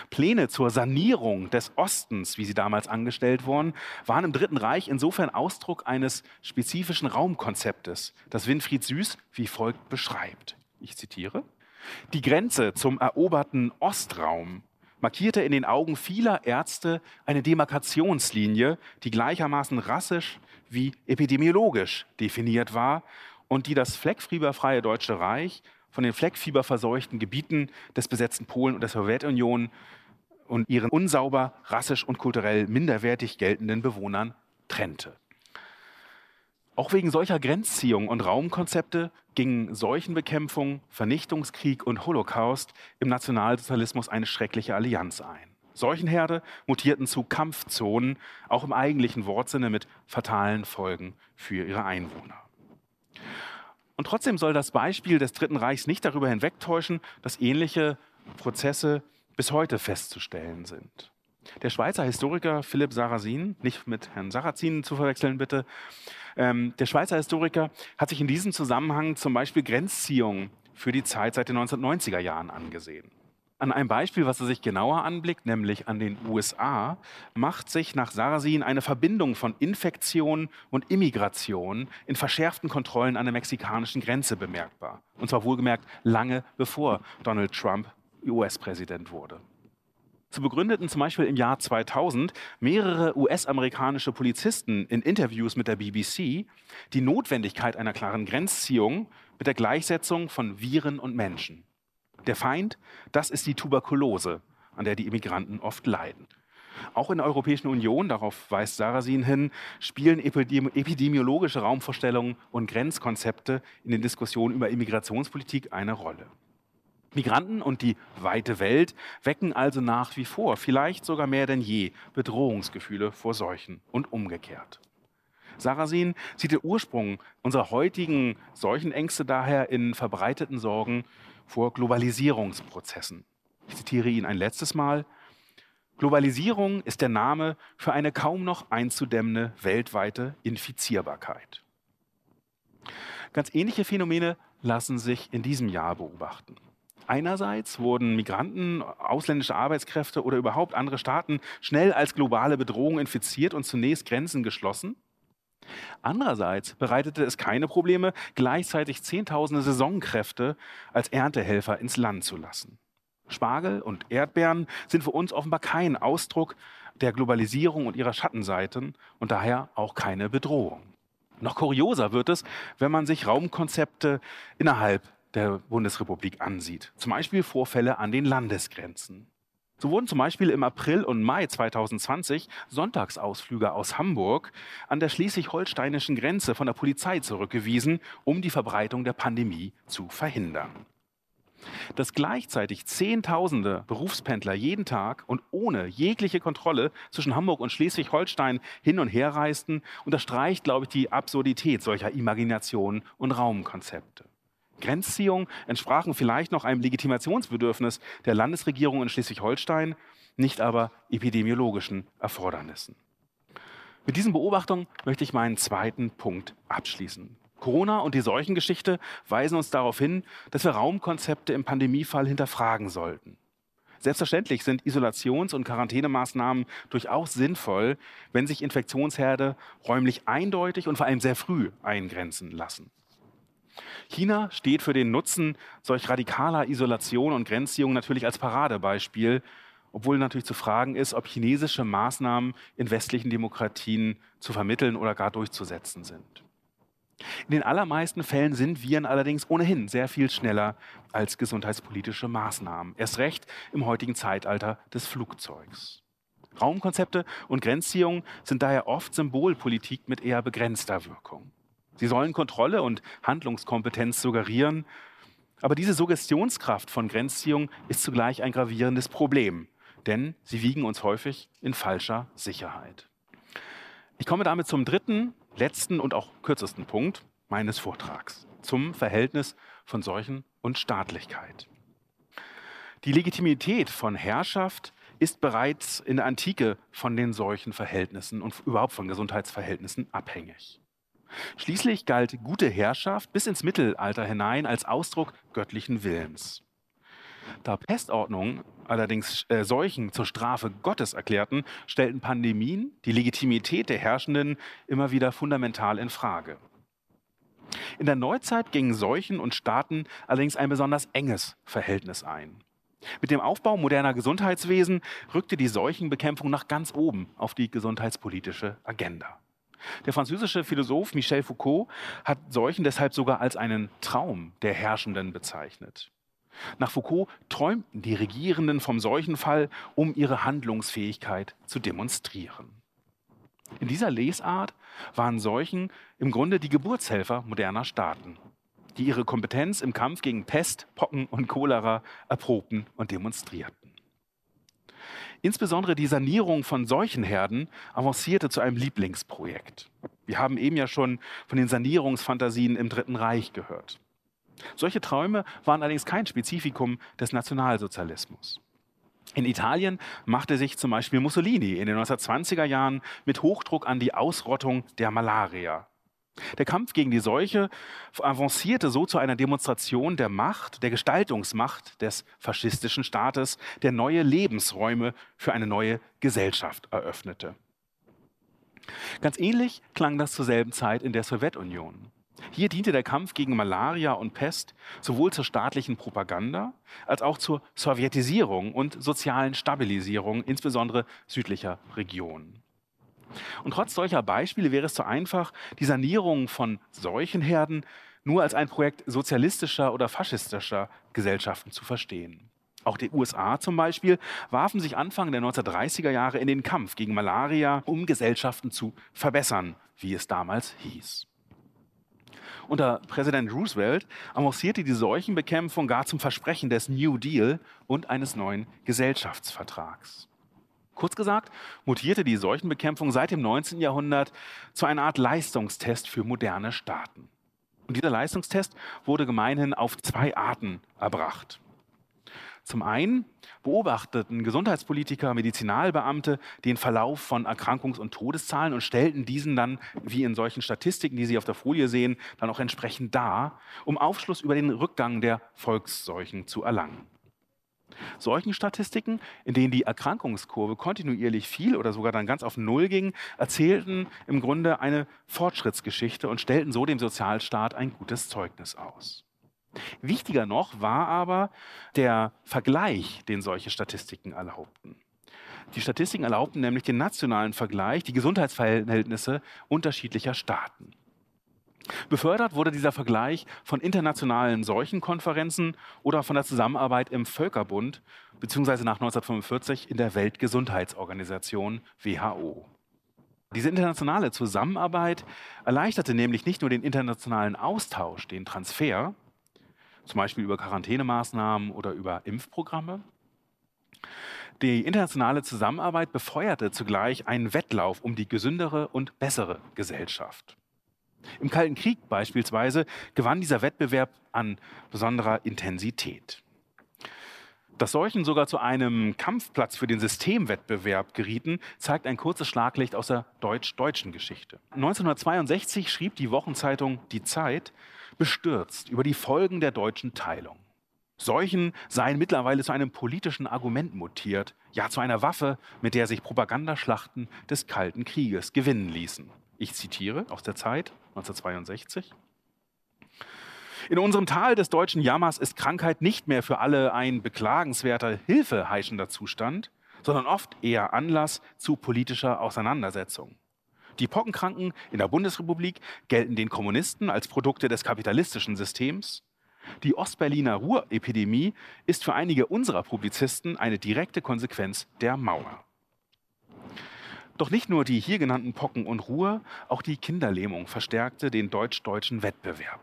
Pläne zur Sanierung des Ostens, wie sie damals angestellt wurden, waren im Dritten Reich insofern Ausdruck eines spezifischen Raumkonzeptes, das Winfried Süß wie folgt beschreibt. Ich zitiere. Die Grenze zum eroberten Ostraum markierte in den Augen vieler Ärzte eine Demarkationslinie, die gleichermaßen rassisch wie epidemiologisch definiert war und die das fleckfieberfreie Deutsche Reich von den fleckfieberverseuchten Gebieten des besetzten Polen und der Sowjetunion und ihren unsauber, rassisch und kulturell minderwertig geltenden Bewohnern trennte. Auch wegen solcher Grenzziehung und Raumkonzepte gingen Seuchenbekämpfung, Vernichtungskrieg und Holocaust im Nationalsozialismus eine schreckliche Allianz ein. Seuchenherde mutierten zu Kampfzonen, auch im eigentlichen Wortsinne mit fatalen Folgen für ihre Einwohner. Und trotzdem soll das Beispiel des Dritten Reichs nicht darüber hinwegtäuschen, dass ähnliche Prozesse bis heute festzustellen sind. Der Schweizer Historiker Philipp Sarrazin, nicht mit Herrn Sarrazin zu verwechseln bitte, ähm, der Schweizer Historiker hat sich in diesem Zusammenhang zum Beispiel Grenzziehungen für die Zeit seit den 1990er Jahren angesehen. An einem Beispiel, was er sich genauer anblickt, nämlich an den USA, macht sich nach Sarasin eine Verbindung von Infektion und Immigration in verschärften Kontrollen an der mexikanischen Grenze bemerkbar. Und zwar wohlgemerkt lange bevor Donald Trump US-Präsident wurde. So begründeten zum Beispiel im Jahr 2000 mehrere US-amerikanische Polizisten in Interviews mit der BBC die Notwendigkeit einer klaren Grenzziehung mit der Gleichsetzung von Viren und Menschen. Der Feind, das ist die Tuberkulose, an der die Immigranten oft leiden. Auch in der Europäischen Union, darauf weist Sarasin hin, spielen epidemiologische Raumvorstellungen und Grenzkonzepte in den Diskussionen über Immigrationspolitik eine Rolle. Migranten und die weite Welt wecken also nach wie vor, vielleicht sogar mehr denn je, Bedrohungsgefühle vor Seuchen und umgekehrt. Sarasin sieht den Ursprung unserer heutigen Seuchenängste daher in verbreiteten Sorgen vor Globalisierungsprozessen. Ich zitiere ihn ein letztes Mal. Globalisierung ist der Name für eine kaum noch einzudämmende weltweite Infizierbarkeit. Ganz ähnliche Phänomene lassen sich in diesem Jahr beobachten. Einerseits wurden Migranten, ausländische Arbeitskräfte oder überhaupt andere Staaten schnell als globale Bedrohung infiziert und zunächst Grenzen geschlossen. Andererseits bereitete es keine Probleme, gleichzeitig Zehntausende Saisonkräfte als Erntehelfer ins Land zu lassen. Spargel und Erdbeeren sind für uns offenbar kein Ausdruck der Globalisierung und ihrer Schattenseiten und daher auch keine Bedrohung. Noch kurioser wird es, wenn man sich Raumkonzepte innerhalb der Bundesrepublik ansieht. Zum Beispiel Vorfälle an den Landesgrenzen. So wurden zum Beispiel im April und Mai 2020 Sonntagsausflüge aus Hamburg an der schleswig-holsteinischen Grenze von der Polizei zurückgewiesen, um die Verbreitung der Pandemie zu verhindern. Dass gleichzeitig Zehntausende Berufspendler jeden Tag und ohne jegliche Kontrolle zwischen Hamburg und Schleswig-Holstein hin und her reisten, unterstreicht, glaube ich, die Absurdität solcher Imaginationen und Raumkonzepte. Grenzziehungen entsprachen vielleicht noch einem Legitimationsbedürfnis der Landesregierung in Schleswig-Holstein, nicht aber epidemiologischen Erfordernissen. Mit diesen Beobachtungen möchte ich meinen zweiten Punkt abschließen. Corona und die Seuchengeschichte weisen uns darauf hin, dass wir Raumkonzepte im Pandemiefall hinterfragen sollten. Selbstverständlich sind Isolations- und Quarantänemaßnahmen durchaus sinnvoll, wenn sich Infektionsherde räumlich eindeutig und vor allem sehr früh eingrenzen lassen. China steht für den Nutzen solch radikaler Isolation und Grenzziehung natürlich als Paradebeispiel, obwohl natürlich zu fragen ist, ob chinesische Maßnahmen in westlichen Demokratien zu vermitteln oder gar durchzusetzen sind. In den allermeisten Fällen sind Viren allerdings ohnehin sehr viel schneller als gesundheitspolitische Maßnahmen. Erst recht im heutigen Zeitalter des Flugzeugs. Raumkonzepte und Grenzziehungen sind daher oft Symbolpolitik mit eher begrenzter Wirkung. Sie sollen Kontrolle und Handlungskompetenz suggerieren, aber diese Suggestionskraft von Grenzziehung ist zugleich ein gravierendes Problem, denn sie wiegen uns häufig in falscher Sicherheit. Ich komme damit zum dritten, letzten und auch kürzesten Punkt meines Vortrags, zum Verhältnis von Seuchen und Staatlichkeit. Die Legitimität von Herrschaft ist bereits in der Antike von den Seuchenverhältnissen und überhaupt von Gesundheitsverhältnissen abhängig. Schließlich galt gute Herrschaft bis ins Mittelalter hinein als Ausdruck göttlichen Willens. Da Pestordnungen allerdings äh, Seuchen zur Strafe Gottes erklärten, stellten Pandemien die Legitimität der Herrschenden immer wieder fundamental in Frage. In der Neuzeit gingen Seuchen und Staaten allerdings ein besonders enges Verhältnis ein. Mit dem Aufbau moderner Gesundheitswesen rückte die Seuchenbekämpfung nach ganz oben auf die gesundheitspolitische Agenda. Der französische Philosoph Michel Foucault hat Seuchen deshalb sogar als einen Traum der Herrschenden bezeichnet. Nach Foucault träumten die Regierenden vom Seuchenfall, um ihre Handlungsfähigkeit zu demonstrieren. In dieser Lesart waren Seuchen im Grunde die Geburtshelfer moderner Staaten, die ihre Kompetenz im Kampf gegen Pest, Pocken und Cholera erprobten und demonstrierten. Insbesondere die Sanierung von Seuchenherden avancierte zu einem Lieblingsprojekt. Wir haben eben ja schon von den Sanierungsfantasien im Dritten Reich gehört. Solche Träume waren allerdings kein Spezifikum des Nationalsozialismus. In Italien machte sich zum Beispiel Mussolini in den 1920er Jahren mit Hochdruck an die Ausrottung der Malaria. Der Kampf gegen die Seuche avancierte so zu einer Demonstration der Macht, der Gestaltungsmacht des faschistischen Staates, der neue Lebensräume für eine neue Gesellschaft eröffnete. Ganz ähnlich klang das zur selben Zeit in der Sowjetunion. Hier diente der Kampf gegen Malaria und Pest sowohl zur staatlichen Propaganda als auch zur Sowjetisierung und sozialen Stabilisierung, insbesondere südlicher Regionen. Und trotz solcher Beispiele wäre es zu einfach, die Sanierung von Seuchenherden nur als ein Projekt sozialistischer oder faschistischer Gesellschaften zu verstehen. Auch die USA zum Beispiel warfen sich Anfang der 1930er Jahre in den Kampf gegen Malaria, um Gesellschaften zu verbessern, wie es damals hieß. Unter Präsident Roosevelt avancierte die Seuchenbekämpfung gar zum Versprechen des New Deal und eines neuen Gesellschaftsvertrags. Kurz gesagt, mutierte die Seuchenbekämpfung seit dem 19. Jahrhundert zu einer Art Leistungstest für moderne Staaten. Und dieser Leistungstest wurde gemeinhin auf zwei Arten erbracht. Zum einen beobachteten Gesundheitspolitiker, Medizinalbeamte den Verlauf von Erkrankungs- und Todeszahlen und stellten diesen dann, wie in solchen Statistiken, die Sie auf der Folie sehen, dann auch entsprechend dar, um Aufschluss über den Rückgang der Volksseuchen zu erlangen. Seuchenstatistiken, in denen die Erkrankungskurve kontinuierlich fiel oder sogar dann ganz auf Null ging, erzählten im Grunde eine Fortschrittsgeschichte und stellten so dem Sozialstaat ein gutes Zeugnis aus. Wichtiger noch war aber der Vergleich, den solche Statistiken erlaubten. Die Statistiken erlaubten nämlich den nationalen Vergleich, die Gesundheitsverhältnisse unterschiedlicher Staaten. Befördert wurde dieser Vergleich von internationalen Seuchenkonferenzen oder von der Zusammenarbeit im Völkerbund beziehungsweise nach 1945 in der Weltgesundheitsorganisation WHO. Diese internationale Zusammenarbeit erleichterte nämlich nicht nur den internationalen Austausch, den Transfer, zum Beispiel über Quarantänemaßnahmen oder über Impfprogramme. Die internationale Zusammenarbeit befeuerte zugleich einen Wettlauf um die gesündere und bessere Gesellschaft. Im Kalten Krieg beispielsweise gewann dieser Wettbewerb an besonderer Intensität. Dass solchen sogar zu einem Kampfplatz für den Systemwettbewerb gerieten, zeigt ein kurzes Schlaglicht aus der deutsch-deutschen Geschichte. 1962 schrieb die Wochenzeitung Die Zeit bestürzt über die Folgen der deutschen Teilung. Seuchen seien mittlerweile zu einem politischen Argument mutiert, ja zu einer Waffe, mit der sich Propagandaschlachten des Kalten Krieges gewinnen ließen. Ich zitiere aus der Zeit 1962. In unserem Tal des deutschen Jammers ist Krankheit nicht mehr für alle ein beklagenswerter, hilfeheischender Zustand, sondern oft eher Anlass zu politischer Auseinandersetzung. Die Pockenkranken in der Bundesrepublik gelten den Kommunisten als Produkte des kapitalistischen Systems. Die Ostberliner Ruhrepidemie ist für einige unserer Publizisten eine direkte Konsequenz der Mauer. Doch nicht nur die hier genannten Pocken und Ruhr, auch die Kinderlähmung verstärkte den deutsch-deutschen Wettbewerb.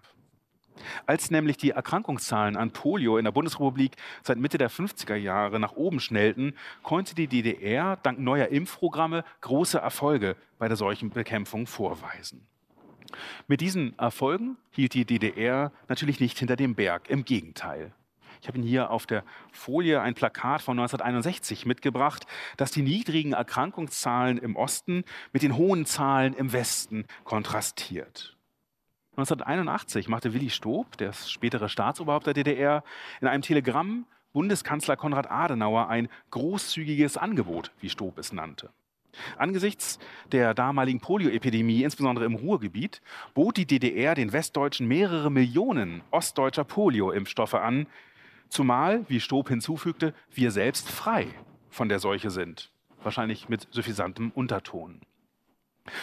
Als nämlich die Erkrankungszahlen an Polio in der Bundesrepublik seit Mitte der 50er Jahre nach oben schnellten, konnte die DDR dank neuer Impfprogramme große Erfolge bei der Seuchenbekämpfung vorweisen. Mit diesen Erfolgen hielt die DDR natürlich nicht hinter dem Berg, im Gegenteil. Ich habe Ihnen hier auf der Folie ein Plakat von 1961 mitgebracht, das die niedrigen Erkrankungszahlen im Osten mit den hohen Zahlen im Westen kontrastiert. 1981 machte Willi Stob, der spätere Staatsoberhaupt der DDR, in einem Telegramm Bundeskanzler Konrad Adenauer ein großzügiges Angebot, wie Stob es nannte. Angesichts der damaligen Polioepidemie, insbesondere im Ruhrgebiet, bot die DDR den Westdeutschen mehrere Millionen ostdeutscher Polio-Impfstoffe an, Zumal, wie Stob hinzufügte, wir selbst frei von der Seuche sind. Wahrscheinlich mit suffisantem Unterton.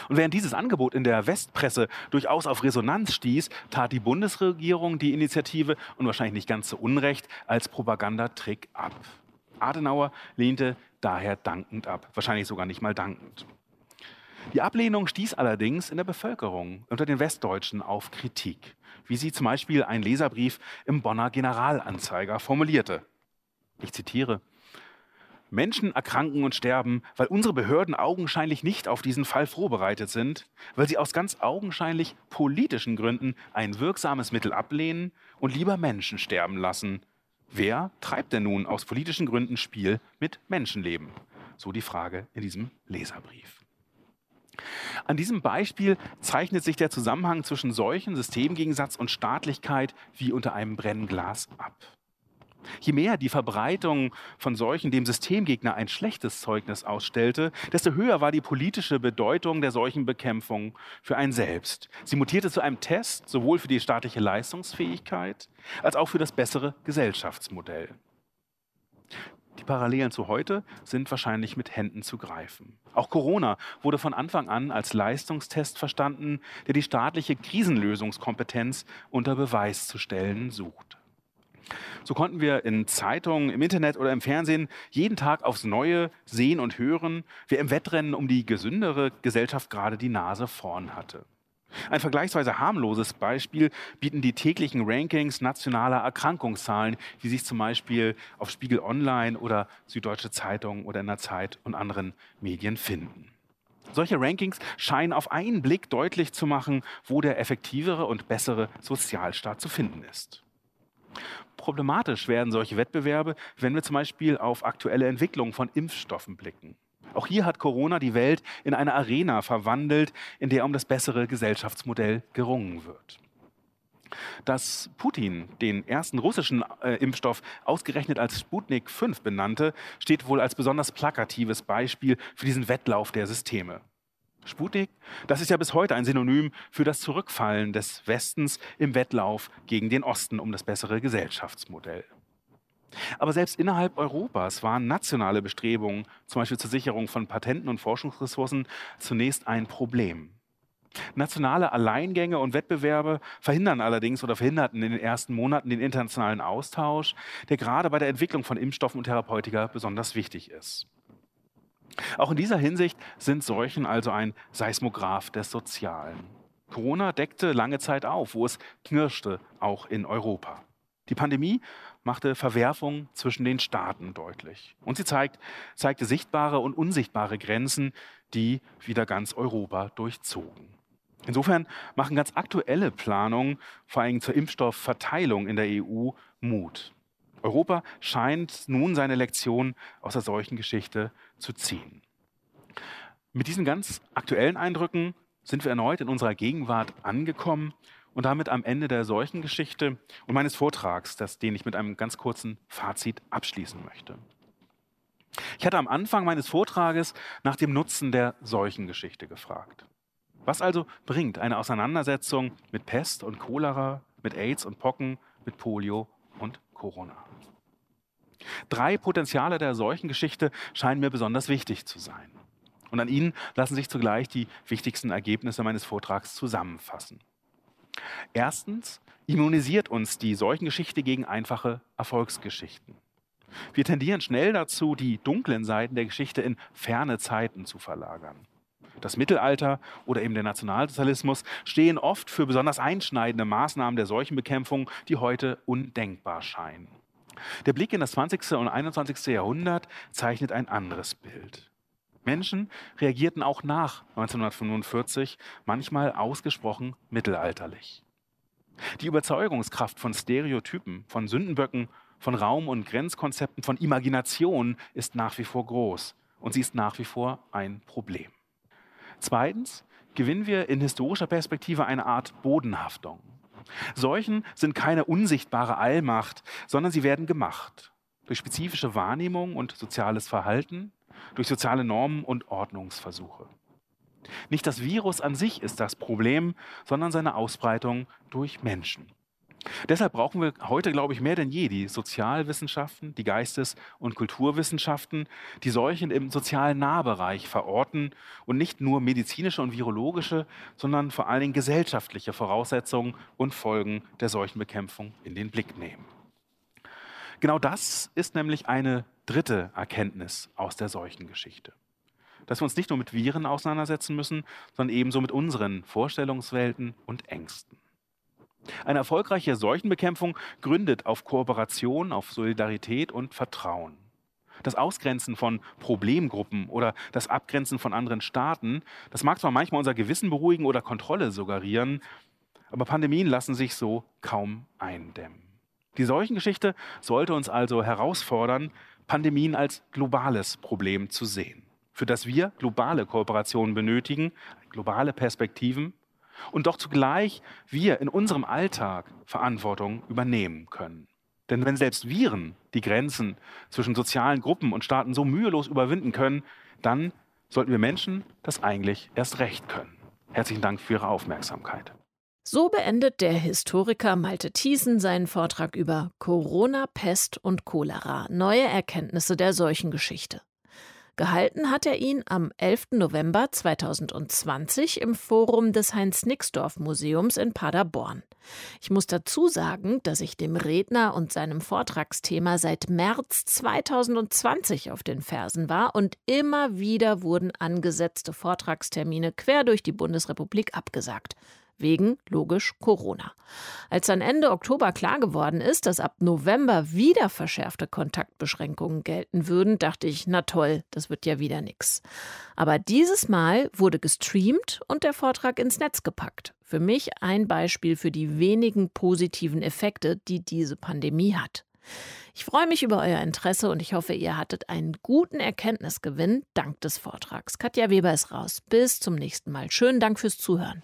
Und während dieses Angebot in der Westpresse durchaus auf Resonanz stieß, tat die Bundesregierung die Initiative und wahrscheinlich nicht ganz zu Unrecht als Propagandatrick ab. Adenauer lehnte daher dankend ab, wahrscheinlich sogar nicht mal dankend. Die Ablehnung stieß allerdings in der Bevölkerung unter den Westdeutschen auf Kritik, wie sie zum Beispiel ein Leserbrief im Bonner Generalanzeiger formulierte. Ich zitiere. Menschen erkranken und sterben, weil unsere Behörden augenscheinlich nicht auf diesen Fall vorbereitet sind, weil sie aus ganz augenscheinlich politischen Gründen ein wirksames Mittel ablehnen und lieber Menschen sterben lassen. Wer treibt denn nun aus politischen Gründen Spiel mit Menschenleben? So die Frage in diesem Leserbrief. An diesem Beispiel zeichnet sich der Zusammenhang zwischen Seuchen, Systemgegensatz und Staatlichkeit wie unter einem Brennglas ab. Je mehr die Verbreitung von Seuchen dem Systemgegner ein schlechtes Zeugnis ausstellte, desto höher war die politische Bedeutung der Seuchenbekämpfung für ein selbst. Sie mutierte zu einem Test sowohl für die staatliche Leistungsfähigkeit als auch für das bessere Gesellschaftsmodell. Die Parallelen zu heute sind wahrscheinlich mit Händen zu greifen. Auch Corona wurde von Anfang an als Leistungstest verstanden, der die staatliche Krisenlösungskompetenz unter Beweis zu stellen sucht. So konnten wir in Zeitungen, im Internet oder im Fernsehen jeden Tag aufs Neue sehen und hören, wer im Wettrennen um die gesündere Gesellschaft gerade die Nase vorn hatte. Ein vergleichsweise harmloses Beispiel bieten die täglichen Rankings nationaler Erkrankungszahlen, wie sich zum Beispiel auf Spiegel Online oder Süddeutsche Zeitung oder in der Zeit und anderen Medien finden. Solche Rankings scheinen auf einen Blick deutlich zu machen, wo der effektivere und bessere Sozialstaat zu finden ist. Problematisch werden solche Wettbewerbe, wenn wir zum Beispiel auf aktuelle Entwicklungen von Impfstoffen blicken. Auch hier hat Corona die Welt in eine Arena verwandelt, in der um das bessere Gesellschaftsmodell gerungen wird. Dass Putin den ersten russischen äh, Impfstoff ausgerechnet als Sputnik 5 benannte, steht wohl als besonders plakatives Beispiel für diesen Wettlauf der Systeme. Sputnik, das ist ja bis heute ein Synonym für das Zurückfallen des Westens im Wettlauf gegen den Osten um das bessere Gesellschaftsmodell. Aber selbst innerhalb Europas waren nationale Bestrebungen, zum Beispiel zur Sicherung von Patenten und Forschungsressourcen, zunächst ein Problem. Nationale Alleingänge und Wettbewerbe verhindern allerdings oder verhinderten in den ersten Monaten den internationalen Austausch, der gerade bei der Entwicklung von Impfstoffen und Therapeutika besonders wichtig ist. Auch in dieser Hinsicht sind Seuchen also ein Seismograph des Sozialen. Corona deckte lange Zeit auf, wo es knirschte, auch in Europa. Die Pandemie machte Verwerfungen zwischen den Staaten deutlich. Und sie zeigt, zeigte sichtbare und unsichtbare Grenzen, die wieder ganz Europa durchzogen. Insofern machen ganz aktuelle Planungen, vor allem zur Impfstoffverteilung in der EU, Mut. Europa scheint nun seine Lektion aus der Seuchengeschichte zu ziehen. Mit diesen ganz aktuellen Eindrücken sind wir erneut in unserer Gegenwart angekommen und damit am Ende der Seuchengeschichte und meines Vortrags, das, den ich mit einem ganz kurzen Fazit abschließen möchte. Ich hatte am Anfang meines Vortrages nach dem Nutzen der Seuchengeschichte gefragt. Was also bringt eine Auseinandersetzung mit Pest und Cholera, mit AIDS und Pocken, mit Polio und Corona? Drei Potenziale der Seuchengeschichte scheinen mir besonders wichtig zu sein. Und an ihnen lassen sich zugleich die wichtigsten Ergebnisse meines Vortrags zusammenfassen. Erstens immunisiert uns die Seuchengeschichte gegen einfache Erfolgsgeschichten. Wir tendieren schnell dazu, die dunklen Seiten der Geschichte in ferne Zeiten zu verlagern. Das Mittelalter oder eben der Nationalsozialismus stehen oft für besonders einschneidende Maßnahmen der Seuchenbekämpfung, die heute undenkbar scheinen. Der Blick in das 20. und 21. Jahrhundert zeichnet ein anderes Bild. Menschen reagierten auch nach 1945 manchmal ausgesprochen mittelalterlich. Die Überzeugungskraft von Stereotypen, von Sündenböcken, von Raum- und Grenzkonzepten, von Imagination ist nach wie vor groß und sie ist nach wie vor ein Problem. Zweitens gewinnen wir in historischer Perspektive eine Art Bodenhaftung. Seuchen sind keine unsichtbare Allmacht, sondern sie werden gemacht durch spezifische Wahrnehmung und soziales Verhalten, durch soziale Normen und Ordnungsversuche. Nicht das Virus an sich ist das Problem, sondern seine Ausbreitung durch Menschen. Deshalb brauchen wir heute, glaube ich, mehr denn je die Sozialwissenschaften, die Geistes- und Kulturwissenschaften, die Seuchen im sozialen Nahbereich verorten und nicht nur medizinische und virologische, sondern vor allen Dingen gesellschaftliche Voraussetzungen und Folgen der Seuchenbekämpfung in den Blick nehmen. Genau das ist nämlich eine dritte Erkenntnis aus der Seuchengeschichte. Dass wir uns nicht nur mit Viren auseinandersetzen müssen, sondern ebenso mit unseren Vorstellungswelten und Ängsten. Eine erfolgreiche Seuchenbekämpfung gründet auf Kooperation, auf Solidarität und Vertrauen. Das Ausgrenzen von Problemgruppen oder das Abgrenzen von anderen Staaten, das mag zwar manchmal unser Gewissen beruhigen oder Kontrolle suggerieren, aber Pandemien lassen sich so kaum eindämmen. Die Seuchengeschichte sollte uns also herausfordern, Pandemien als globales Problem zu sehen. für das wir globale Kooperationen benötigen, globale Perspektiven und doch zugleich wir in unserem Alltag Verantwortung übernehmen können. Denn wenn selbst Viren die Grenzen zwischen sozialen Gruppen und Staaten so mühelos überwinden können, dann sollten wir Menschen das eigentlich erst recht können. Herzlichen Dank für Ihre Aufmerksamkeit. So beendet der Historiker Malte Thiesen seinen Vortrag über Corona, Pest und Cholera, neue Erkenntnisse der Seuchengeschichte. Gehalten hat er ihn am 11. November 2020 im Forum des Heinz-Nixdorf-Museums in Paderborn. Ich muss dazu sagen, dass ich dem Redner und seinem Vortragsthema seit März 2020 auf den Fersen war und immer wieder wurden angesetzte Vortragstermine quer durch die Bundesrepublik abgesagt wegen logisch Corona. Als dann Ende Oktober klar geworden ist, dass ab November wieder verschärfte Kontaktbeschränkungen gelten würden, dachte ich, na toll, das wird ja wieder nix. Aber dieses Mal wurde gestreamt und der Vortrag ins Netz gepackt. Für mich ein Beispiel für die wenigen positiven Effekte, die diese Pandemie hat. Ich freue mich über euer Interesse und ich hoffe, ihr hattet einen guten Erkenntnisgewinn dank des Vortrags. Katja Weber ist raus. Bis zum nächsten Mal. Schönen Dank fürs Zuhören.